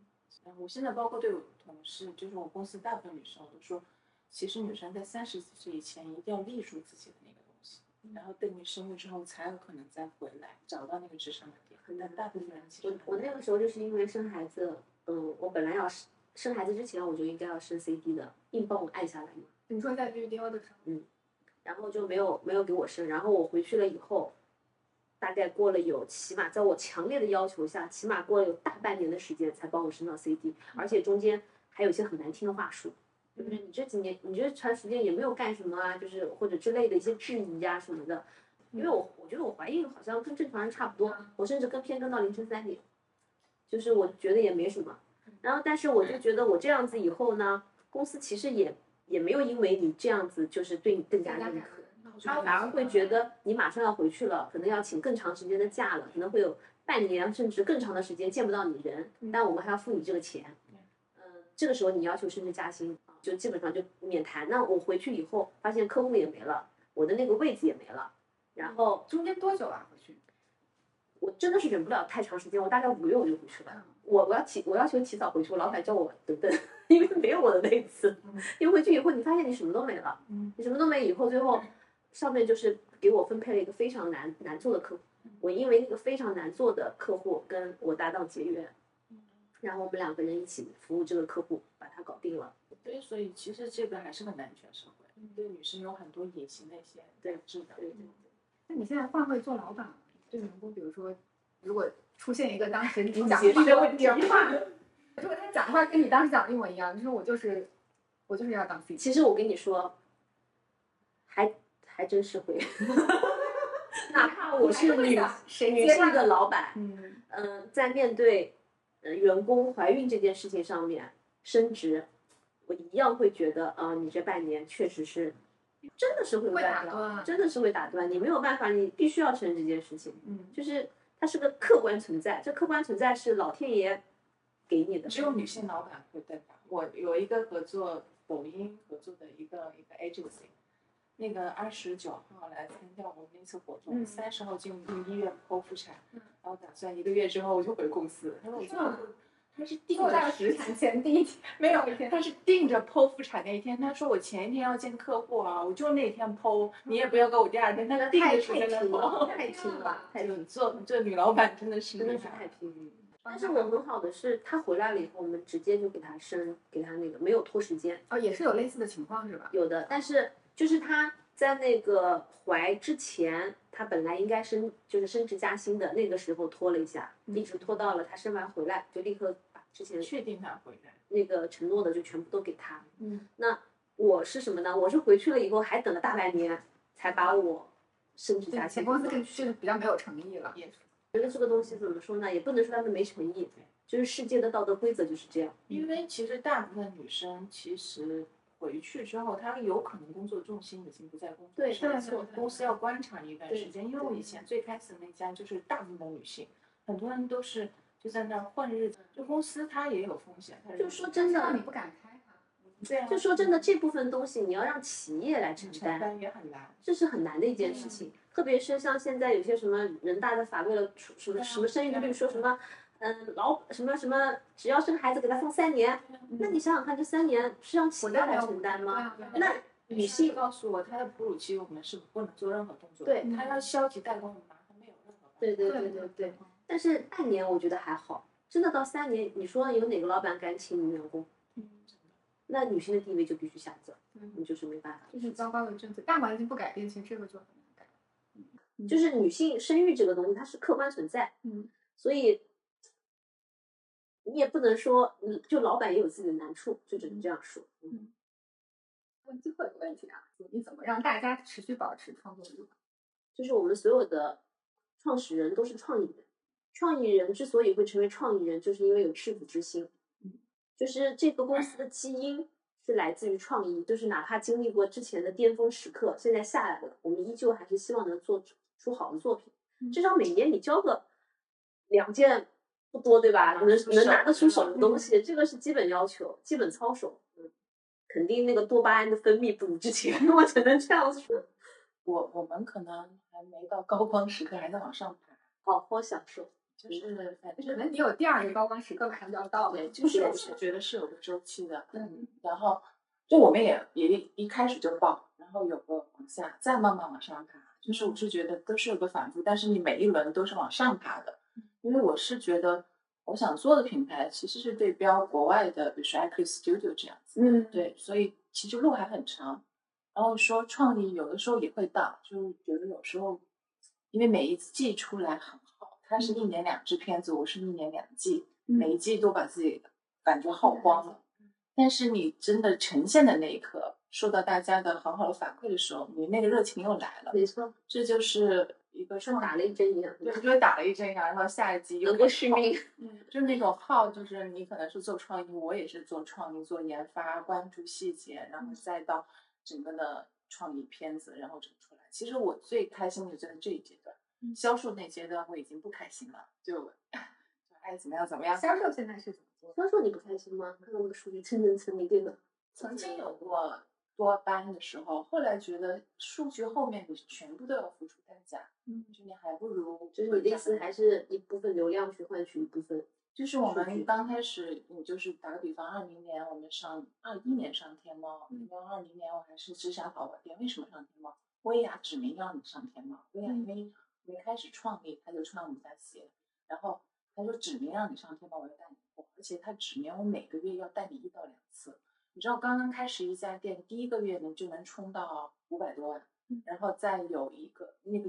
我现在包括对我同事，就是我公司大部分女生，我都说，其实女生在三十岁以前一定要立住自己的那个东西，然后等你生育之后，才有可能再回来找到那个支撑的点。但大部分人其实我我那个时候就是因为生孩子，嗯，我本来要生生孩子之前我就应该要生 CD 的，硬帮我按下来嘛。你说在绿雕的时候，然后就没有没有给我生，然后我回去了以后，大概过了有起码在我强烈的要求下，起码过了有大半年的时间才帮我升到 CD，而且中间还有一些很难听的话术，就是你这几年你这长时间也没有干什么啊，就是或者之类的一些质疑啊什么的，因为我我觉得我怀孕好像跟正常人差不多，我甚至跟偏更到凌晨三点，就是我觉得也没什么，然后但是我就觉得我这样子以后呢，公司其实也也没有因为你这样子就是对你更加认可。他反而会觉得你马上要回去了，可能要请更长时间的假了，可能会有半年甚至更长的时间见不到你人，但我们还要付你这个钱。嗯，这个时候你要求升职加薪，就基本上就免谈。那我回去以后发现客户也没了，我的那个位子也没了，然后中间多久啊？回去？我真的是忍不了太长时间，我大概五月我就回去了。我我要起我要求提早回去，我老板叫我等等，因为没有我的那一次。因为回去以后你发现你什么都没了，嗯你什么都没以后，最后上面就是给我分配了一个非常难难做的客户。我因为那个非常难做的客户跟我搭档结缘，然后我们两个人一起服务这个客户，把他搞定了。对，所以其实这个还是很男权社会。对女生有很多隐形的一些对质的。对对对。那你现在换位做老板了，对员工，比如说，如果出现一个当时你讲话的的问题，如果他讲话跟你当时讲的一模一样，你说我就是我就是要当 C，其实我跟你说，还还真是会，哪怕我是女谁女性的老板，嗯嗯、在面对呃员工怀孕这件事情上面升职，我一样会觉得啊、你这半年确实是真的是会有打断真的是会打断，你没有办法，你必须要承认这件事情，嗯，就是它是个客观存在，这客观存在是老天爷给你的，只有女性老板会对吧？我有一个合作抖音合作的一个一个 agency，那个二十九号来参加我们那次活动，嗯三十号进入医院剖腹产，然后打算一个月之后我就回公司。他说我是吗就他是定做到着实产前第一天 没有一天，他是定着剖腹产那一天。他说我前一天要见客户啊，我就那天剖，你也不要给我第二天。他定太着时间太拼了，剖。太拼了，太拼了。做这女老板真的是真的是太拼了。但是我很好的是，他回来了以后，我们直接就给他生，给他那个没有拖时间，哦，也是有类似的情况是吧？有的。但是就是他在那个怀之前，他本来应该升就是升职加薪的，那个时候拖了一下，一直拖到了他生完回来，就立刻把之前确定他回来。那个承诺的就全部都给他。嗯，那我是什么呢？我是回去了以后还等了大半年，才把我升职加，薪。前公司更是比较没有诚意了。觉得这个东西怎么说呢？也不能说他们没诚意，就是世界的道德规则就是这样。因为其实大部分女生其实回去之后，她有可能工作重心已经不在工作对上，没错公司要观察一段时间。因为我以前最开始那家就是大部分女性，很多人都是就在那儿混日子，就公司它也有风险。就说真的你，不敢开它，对啊，就说真的，这部分东西你要让企业来承担，承担也很难。这是很难的一件事情。特别是像现在有些什么人大的法为了出什么什么生育率，说什么嗯老什么什么，只要生孩子给他放三年，那你想想看，这三年是让企业来承担吗？那女性告诉我，她的哺乳期我们是不能做任何动作的，对她要消极怠工，我们拿她没有任何。对对对对对。但是半年我觉得还好，真的到三年，你说有哪个老板敢请女员工？嗯，那女性的地位就必须下降，嗯你就是没办法。就是糟糕的政策，大环境不改变，其实这个就很难改。就是女性生育这个东西，它是客观存在，嗯，所以你也不能说，嗯，就老板也有自己的难处，就只能这样说。嗯，问最后一个问题啊，你怎么让大家持续保持创作欲？就是我们所有的创始人都是创意人，创意人之所以会成为创意人，就是因为有赤子之心。嗯，就是这个公司的基因是来自于创意，就是哪怕经历过之前的巅峰时刻，现在下来了，我们依旧还是希望能做出好的作品。嗯至少每年你交个两件不多，对吧？能能拿得出手的东西，这个是基本要求，基本操守。嗯，肯定那个多巴胺的分泌不如之前，我只能这样说。我我们可能还没到高光时刻，还在往上爬，好好享受。就是反可能你有第二个高光时刻马上就要到了。对，就是我是觉得是有个周期的，嗯，然后就我们也也一一开始就爆，然后有个往下，再慢慢往上爬，就是我是觉得都是有个反复，但是你每一轮都是往上爬的，因为我是觉得我想做的品牌其实是对标国外的，比如说 IQ Studio 这样子，嗯，对，所以其实路还很长。然后说创意有的时候也会到，就觉得有时候，因为每一次季出来很好，它是一年两支片子，我是一年两季，嗯每一季都把自己感觉耗光了。但是你真的呈现的那一刻，受到大家的很好的反馈的时候，你那个热情又来了。没错，这就是一个创像打了一针一样。对，就打了一针一样，然后下一季又能够续命。嗯，就是那种耗，就是你可能是做创意，我也是做创意、做研发、关注细节，然后再到整个的创意片子，然后整出来。其实我最开心的就在这一阶段，销售那阶段我已经不开心了，就就爱怎么样怎么样。销售现在是怎么做？销售你不开心吗？看到那个数据蹭蹭蹭，你这个曾经有过多班的时候，后来觉得数据后面你全部都要付出代价，嗯，就你还不如就是你的意思还是一部分流量去换取一部分。就是我们刚开始，你就是打个比方，二零年我们上，二一年上天猫，嗯因为二零年我还是只想宝宝店，为什么上天猫？薇娅指明要你上天猫，薇娅嗯因为没开始创立，他就穿我们家鞋，然后他说指明让你上天猫，我要带你货，而且他指明我每个月要带你一到两次，你知道刚刚开始一家店，第一个月呢就能冲到五百多万，然后再有一个那个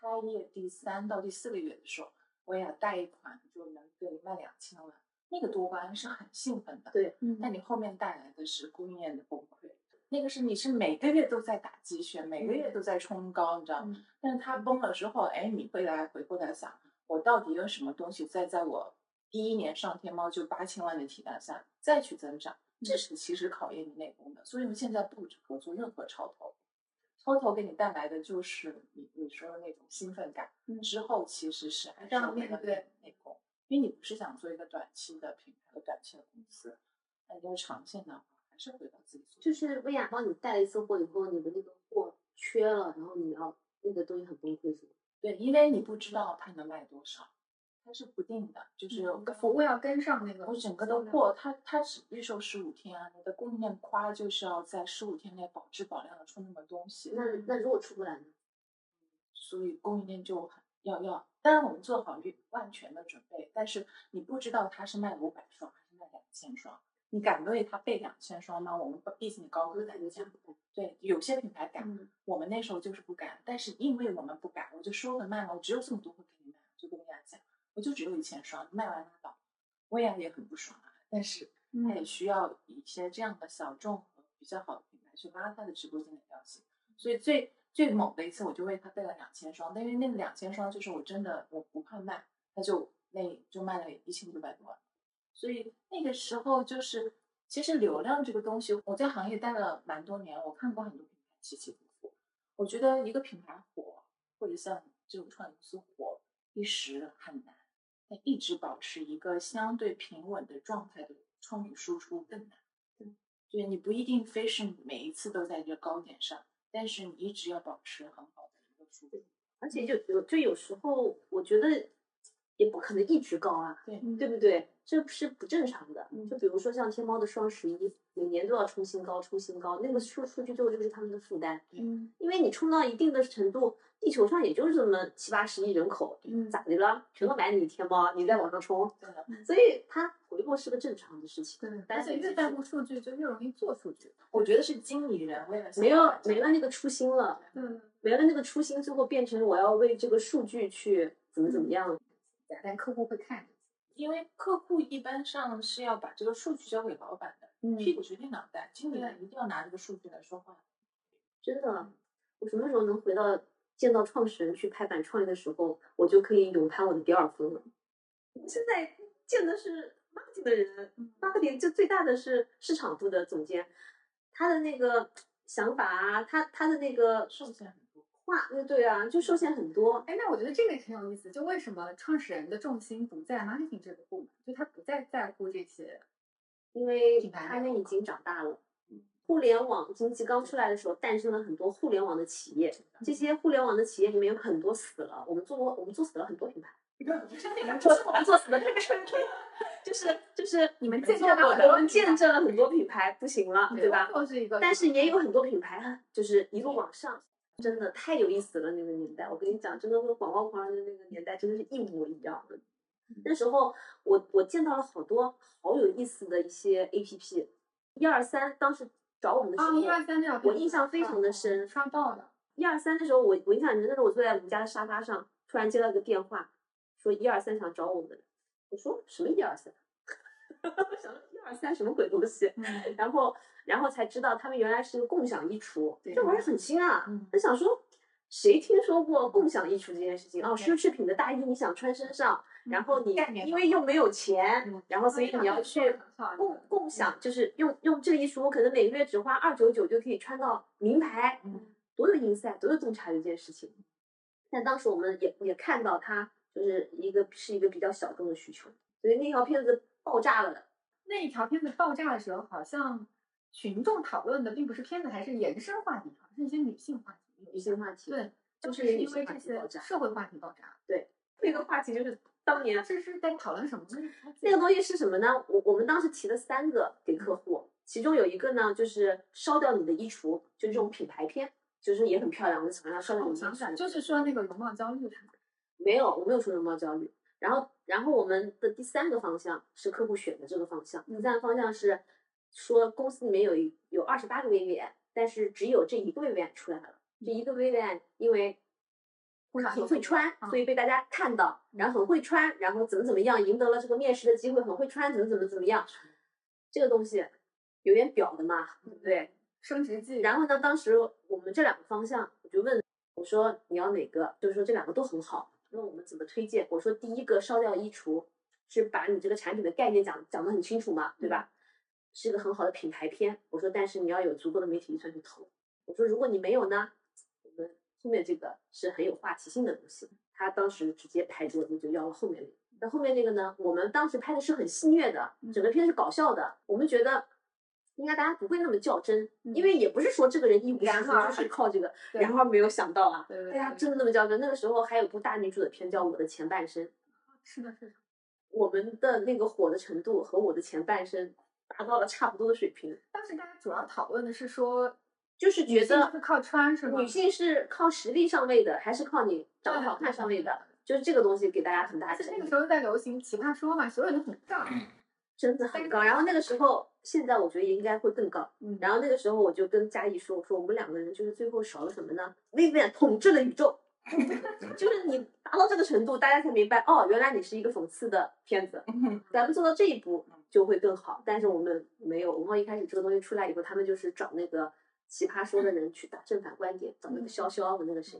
开业第三到第四个月的时候，我也要贷一款就能给你卖两千万，那个多巴胺是很兴奋的。对，嗯。但你后面带来的是供应链的崩溃，那个是你是每个月都在打鸡血，每个月都在冲高，你知道吗？嗯但是它崩了之后，哎，你会来回过来想，我到底有什么东西在在我第一年上天猫就八千万的体量下再去增长，这是其实考验你内功的。所以我们现在不合作任何超投，超投给你带来的就是你你说的那种兴奋感，嗯之后其实是还是让要面对内功，因为你不是想做一个短期的品牌和短期的公司，那你要长线的话，还是回到自己做。就是薇娅帮你带了一次货以后，你的那个货缺了，然后你要那个东西很崩溃，是吗？对，因为你不知道它能卖多少，它是不定的，就是嗯服务要跟上那个我整个的货，它它只预售十五天啊，你的供应链夸就是要在十五天内保质保量的出那么东西，那那如果出不来呢？所以供应链就很要要，当然我们做好万全的准备，但是你不知道它是卖五百双还是卖两千双，你敢为它备两千双吗？我们毕竟高歌单价，对，有些品牌敢，嗯。我们那时候就是不敢，但是因为我们不敢，我就说了卖了，我只有这么多会给你卖，就跟薇娅讲，我就只有一千双，卖完拉倒。薇娅也很不爽啊，但是她也需要一些这样的小众和比较好的品牌去拉她的直播间的调性，所以最最猛的一次我就为她备了两千双，但因为那个两千双就是我真的我不怕卖，她就那就卖了一千九百多万，所以那个时候就是其实流量这个东西，我在行业待了蛮多年，我看过很多品牌起起伏伏。我觉得一个品牌火，或者像这种创业公司火，一时很难，但一直保持一个相对平稳的状态的创意输出更难。对，你不一定非是每一次都在这个高点上，但是你一直要保持很好的一个输出。而且就有就有时候我觉得也不可能一直高啊，对，对不对？这是不正常的。嗯就比如说像天猫的双十一，每年都要冲新高，冲新高，那个数数据最后就是他们的负担。嗯因为你冲到一定的程度，地球上也就是这么七八十亿人口，嗯咋的了？全都买你天猫，你再往上冲，对的。所以它回落是个正常的事情。对，但是而且越在乎数据，就越容易做数据。我觉得是经理人为了没有没了那个初心了，嗯，没了那个初心，最后变成我要为这个数据去怎么怎么样。但客户会看。因为客户一般上是要把这个数据交给老板的，嗯屁股决定脑袋，经理人一定要拿这个数据来说话。真的，我什么时候能回到见到创始人去拍板创业的时候，我就可以勇攀我的第二峰了。我现在见的是 marketing 的人，marketing 就最大的是市场部的总监，他的那个想法啊，他他的那个受限很多。话，对对啊，就受限很多。哎，那我觉得这个挺有意思，就为什么创始人的重心不在 marketing 这个部门，就他不再在乎这些。因为品牌他们已经长大了。互联网经济刚出来的时候，诞生了很多互联网的企业。这些互联网的企业里面有很多死了，我们做过，我们做死了很多品牌。做 我们做死了，就是就是你们见见证了我们见证了很多品牌不行了，对吧？但是也有很多品牌就是一路往上，真的太有意思了。那个年代，我跟你讲，真的和广告狂人的那个年代真的是一模一样的。那时候我我见到了好多好有意思的一些 A P P，一二三当时找我们的时啊，候，一二三那条我印象非常的深。刷爆了。一二三的时候，我我印象很深，那时候我坐在我们家的沙发上，突然接到个电话，说一二三想找我们。我说什么一二三？我想一二三什么鬼东西？嗯，然后然后才知道他们原来是个共享衣橱，对这玩意儿很新啊。嗯想说，谁听说过共享衣橱这件事情？哦，奢侈品的大衣你想穿身上，然后你因为又没有钱嗯，然后所以你要去共共享，就是用用这个衣橱，我可能每个月只花二九九就可以穿到名牌，嗯多有 inside，多有洞察的一件事情。但当时我们也也看到它就是一个是一个比较小众的需求，所以那条片子爆炸了的。那一条片子爆炸的时候，好像群众讨论的并不是片子，还是延伸话题，是一些女性话题。女性话题，对，就就是因为这些社会话题爆炸。对那个话题就是当年这是在讨论什么呢？那个东西是什么呢？我我们当时提了三个给客户，其中有一个呢就是烧掉你的衣橱，就是这种品牌片，就是也很漂亮，我就喜欢它烧掉你的衣橱。就是说那个容貌焦虑？没有，我没有说容貌焦虑。然后，然后我们的第三个方向是客户选的这个方向，第三个方向是说公司里面有一有二十八个 VVN，但是只有这一个 VVN 出来了。这一个 VVN 因为他很会穿，所以被大家看到，然后很会穿，然后怎么怎么样，赢得了这个面试的机会，很会穿，怎么怎么怎么样，这个东西有点表的嘛，对不对？升职记，然后呢，当时我们这两个方向，我就问我说你要哪个？就是说这两个都很好，那我们怎么推荐？我说第一个烧掉衣橱，是把你这个产品的概念讲讲得很清楚嘛，对吧？是一个很好的品牌片。我说但是你要有足够的媒体预算去投。我说如果你没有呢，我们后面这个是很有话题性的东西。他当时直接拍桌子就要了后面那个。那后面那个呢？我们当时拍的是很戏谑的，整个片是搞笑的。我们觉得。应该大家不会那么较真，因为也不是说这个人一无是处就是靠这个，然后没有想到啊，大家真的那么较真。那个时候还有部大女主的片叫《我的前半生》，是的，是的，我们的那个火的程度和我的前半生达到了差不多的水平。当时大家主要讨论的是说，就是觉得是靠穿是吗？女性是靠实力上位的，还是靠你长得好看上位的？就是这个东西给大家很大的。那个时候在流行奇葩说嘛，所有人都很杠。真的很高，然后那个时候，现在我觉得应该会更高。嗯，然后那个时候我就跟嘉怡说：“我说我们两个人就是最后少了什么呢？Vivian 统治了宇宙，就是你达到这个程度，大家才明白哦，原来你是一个讽刺的片子。咱们做到这一步就会更好，但是我们没有。我们一开始这个东西出来以后，他们就是找那个奇葩说的人去打正反观点，找那个潇潇和那个谁，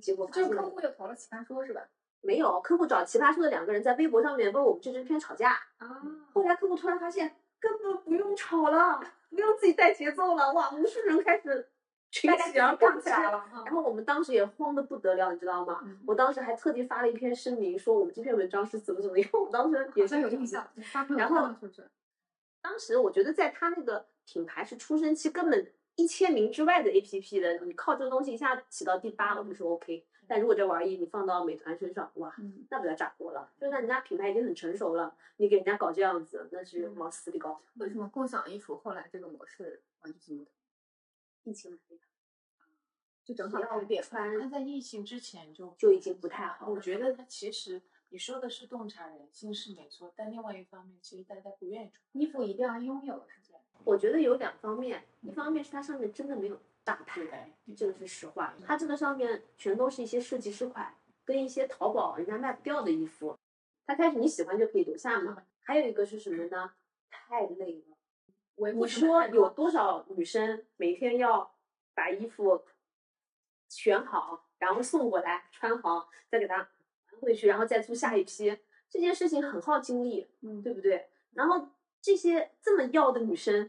结果就是客户又投了奇葩说，是吧？没有，客户找奇葩说的两个人在微博上面为我们这支片吵架啊。后来客户突然发现根本不用吵了，不用自己带节奏了，哇，无数人开始群起而攻起来了。然后我们当时也慌得不得了，你知道吗？我当时还特地发了一篇声明，说我们这篇文章是怎么怎么样。我当时也是有印象，然后是不是？当时我觉得在他那个品牌是出生期根本一千名之外的 APP 的，你靠这个东西一下起到第八，我们说 OK。但如果这玩意你放到美团身上，哇，那不要炸锅了。就算人家品牌已经很成熟了，你给人家搞这样子，那是往死里搞。为什么共享衣橱后来这个模式完全不同？疫情来的，就正好要点穿。他在疫情之前就就已经不太好。我觉得他其实你说的是洞察人心是没错，但另外一方面，其实大家不愿意穿衣服，一定要拥有，是这样。我觉得有两方面，一方面是它上面真的没有。大牌，这个是实话。它这个上面全都是一些设计师款，跟一些淘宝人家卖不掉的衣服。它开始你喜欢就可以留下嘛。还有一个是什么呢？太累了。你说有多少女生每天要把衣服选好，然后送过来穿好，再给它还回去，然后再租下一批，这件事情很耗精力，嗯，对不对？然后这些这么要的女生，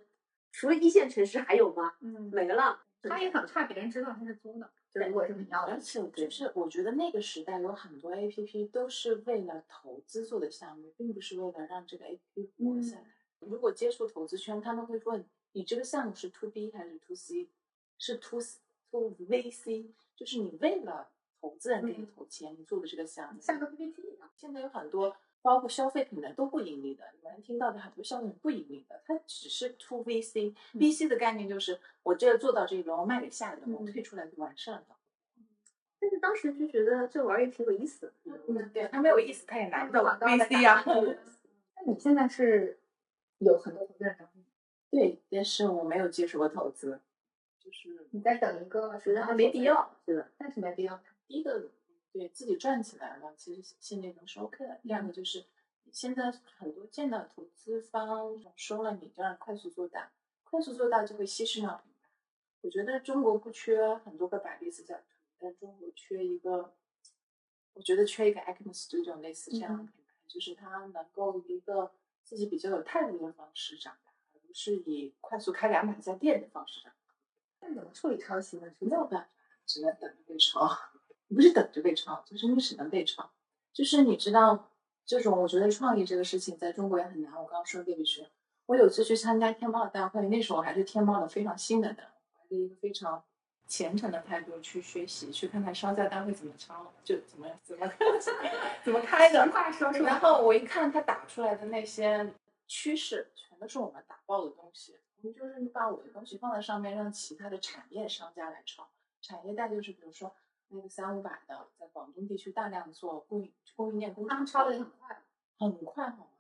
除了一线城市还有吗？嗯，没了。她也很怕别人知道她是租的，如果是你要的。而且就是我觉得那个时代有很多 A P P 都是为了投资做的项目，并不是为了让这个 A P P 活下来。如果接触投资圈，他们会问你这个项目是 To B 还是 To C？是 To To V C？就是你为了投资人给你投钱，你做的这个项目像个 P P T 一样。现在有很多。包括消费品的都不盈利的，你们听到的很多项目不盈利的，它只是 to VC，VC 的概念就是我这做到这一轮，我卖给下一轮，我退出来就完事儿了。但是当时就觉得这玩意儿挺有意思，嗯，对，它没有意思，它也拿不到 VC 啊。那你现在是有很多投资人找你？对，但是我没有接触过投资，就是你在等一个，觉得还没必要，是的，但是没必要。第一个。对自己赚起来了，其实现在已经是 OK 的。第二个就是，现在很多见到投资方说了，你这样快速做大，快速做大就会稀释掉品牌。我觉得中国不缺很多个百丽斯教徒，但中国缺一个，我觉得缺一个 Acme Studio 类似这样的品牌，就是它能够一个自己比较有态度的方式长大，而不是以快速开两百家店的方式长大。那怎么处理抄袭呢？没有办法，只能等着被抄。不是等着被抄，就是你只能被抄。就是你知道，这种我觉得创意这个事情在中国也很难。我刚刚说对不起，我有次去参加天猫的大会，那时候还是天猫的非常新的的，怀着一个非常虔诚的态度去学习，去看看商家大会怎么抄，就怎么怎么怎么开的。然后我一看他打出来的那些趋势，全都是我们打爆的东西。我们就是把我的东西放在上面，让其他的产业商家来抄。产业带就是比如说。那个三五百的，在广东地区大量做供应供应链工厂，他们抄的也很快，很快好吗？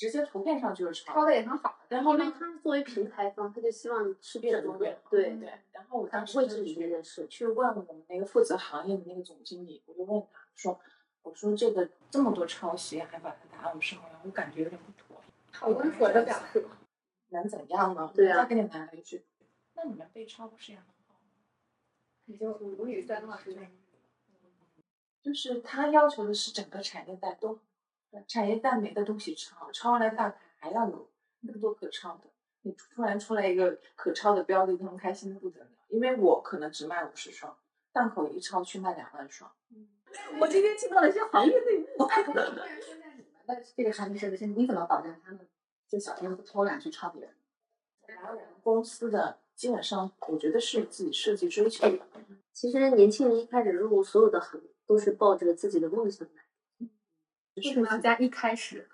直接图片上就是抄抄的也很好，然后呢，他作为平台方，他就希望是越多越好。对对。然后我当时会质疑这件事，去问我们那个负责行业的那个总经理，我就问他说：“我说这个这么多抄袭，还把它答案上来，我感觉有点不妥。”好温和的表示，能怎样呢？对啊。再给你来了一句：“那你们被抄不是也很好吗？”你就无语在那是就是他要求的是整个产业带都，产业带没的东西抄，抄完了大牌还要有那么多可抄的。你突然出来一个可抄的标的，他们开心的不得了。因为我可能只卖五十双，档口一抄去卖两万双。我今天听到了一些行业内幕。现在你们的这个产品设计师，你怎么保证他们就小天不偷懒去抄别人？然后公司的基本上，我觉得是自己设计追求的。其实年轻人一开始入所有的行，都是抱着自己的梦想来。为什么要加一开始？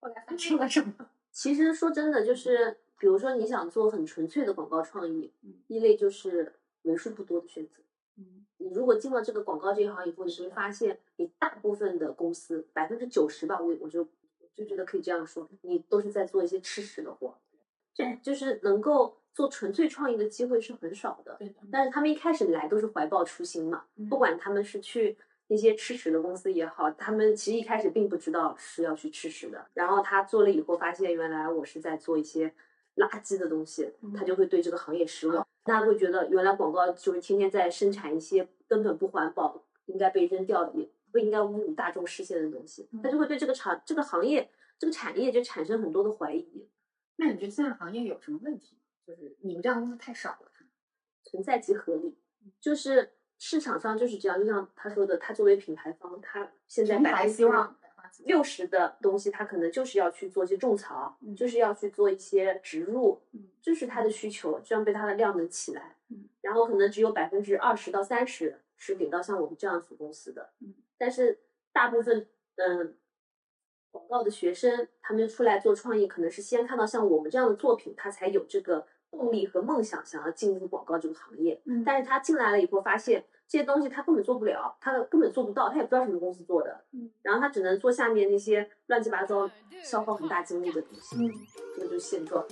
后来发生了什么？其实说真的，就是比如说你想做很纯粹的广告创意，一类就是为数不多的选择。嗯，你如果进了这个广告这一行以后，你会发现，你大部分的公司百分之九十吧，我我就就觉得可以这样说，你都是在做一些吃屎的活。对就是能够做纯粹创意的机会是很少的。对的。但是他们一开始来都是怀抱初心嘛，不管他们是去那些吃屎的公司也好，他们其实一开始并不知道是要去吃屎的。然后他做了以后，发现原来我是在做一些垃圾的东西，他就会对这个行业失望。他会觉得原来广告就是天天在生产一些根本不环保、应该被扔掉、也不应该侮辱大众视线的东西，他就会对这个产、这个行业、这个产业就产生很多的怀疑。那你觉得现在行业有什么问题？就是你们这样公司太少了，存在即合理。就是市场上就是这样，就像他说的，他作为品牌方，他现在百分之六十的东西，他可能就是要去做一些种草，就是要去做一些植入，这是他的需求，这样被他的量能起来。然后可能只有百分之二十到三十是给到像我们这样子公司的，但是大部分嗯。广告的学生，他们出来做创意，可能是先看到像我们这样的作品，他才有这个动力和梦想，想要进入广告这个行业。嗯，但是他进来了以后，发现这些东西他根本做不了，他根本做不到，他也不知道什么公司做的。嗯，然后他只能做下面那些乱七八糟、消耗很大精力的东西。嗯，这个就是现状。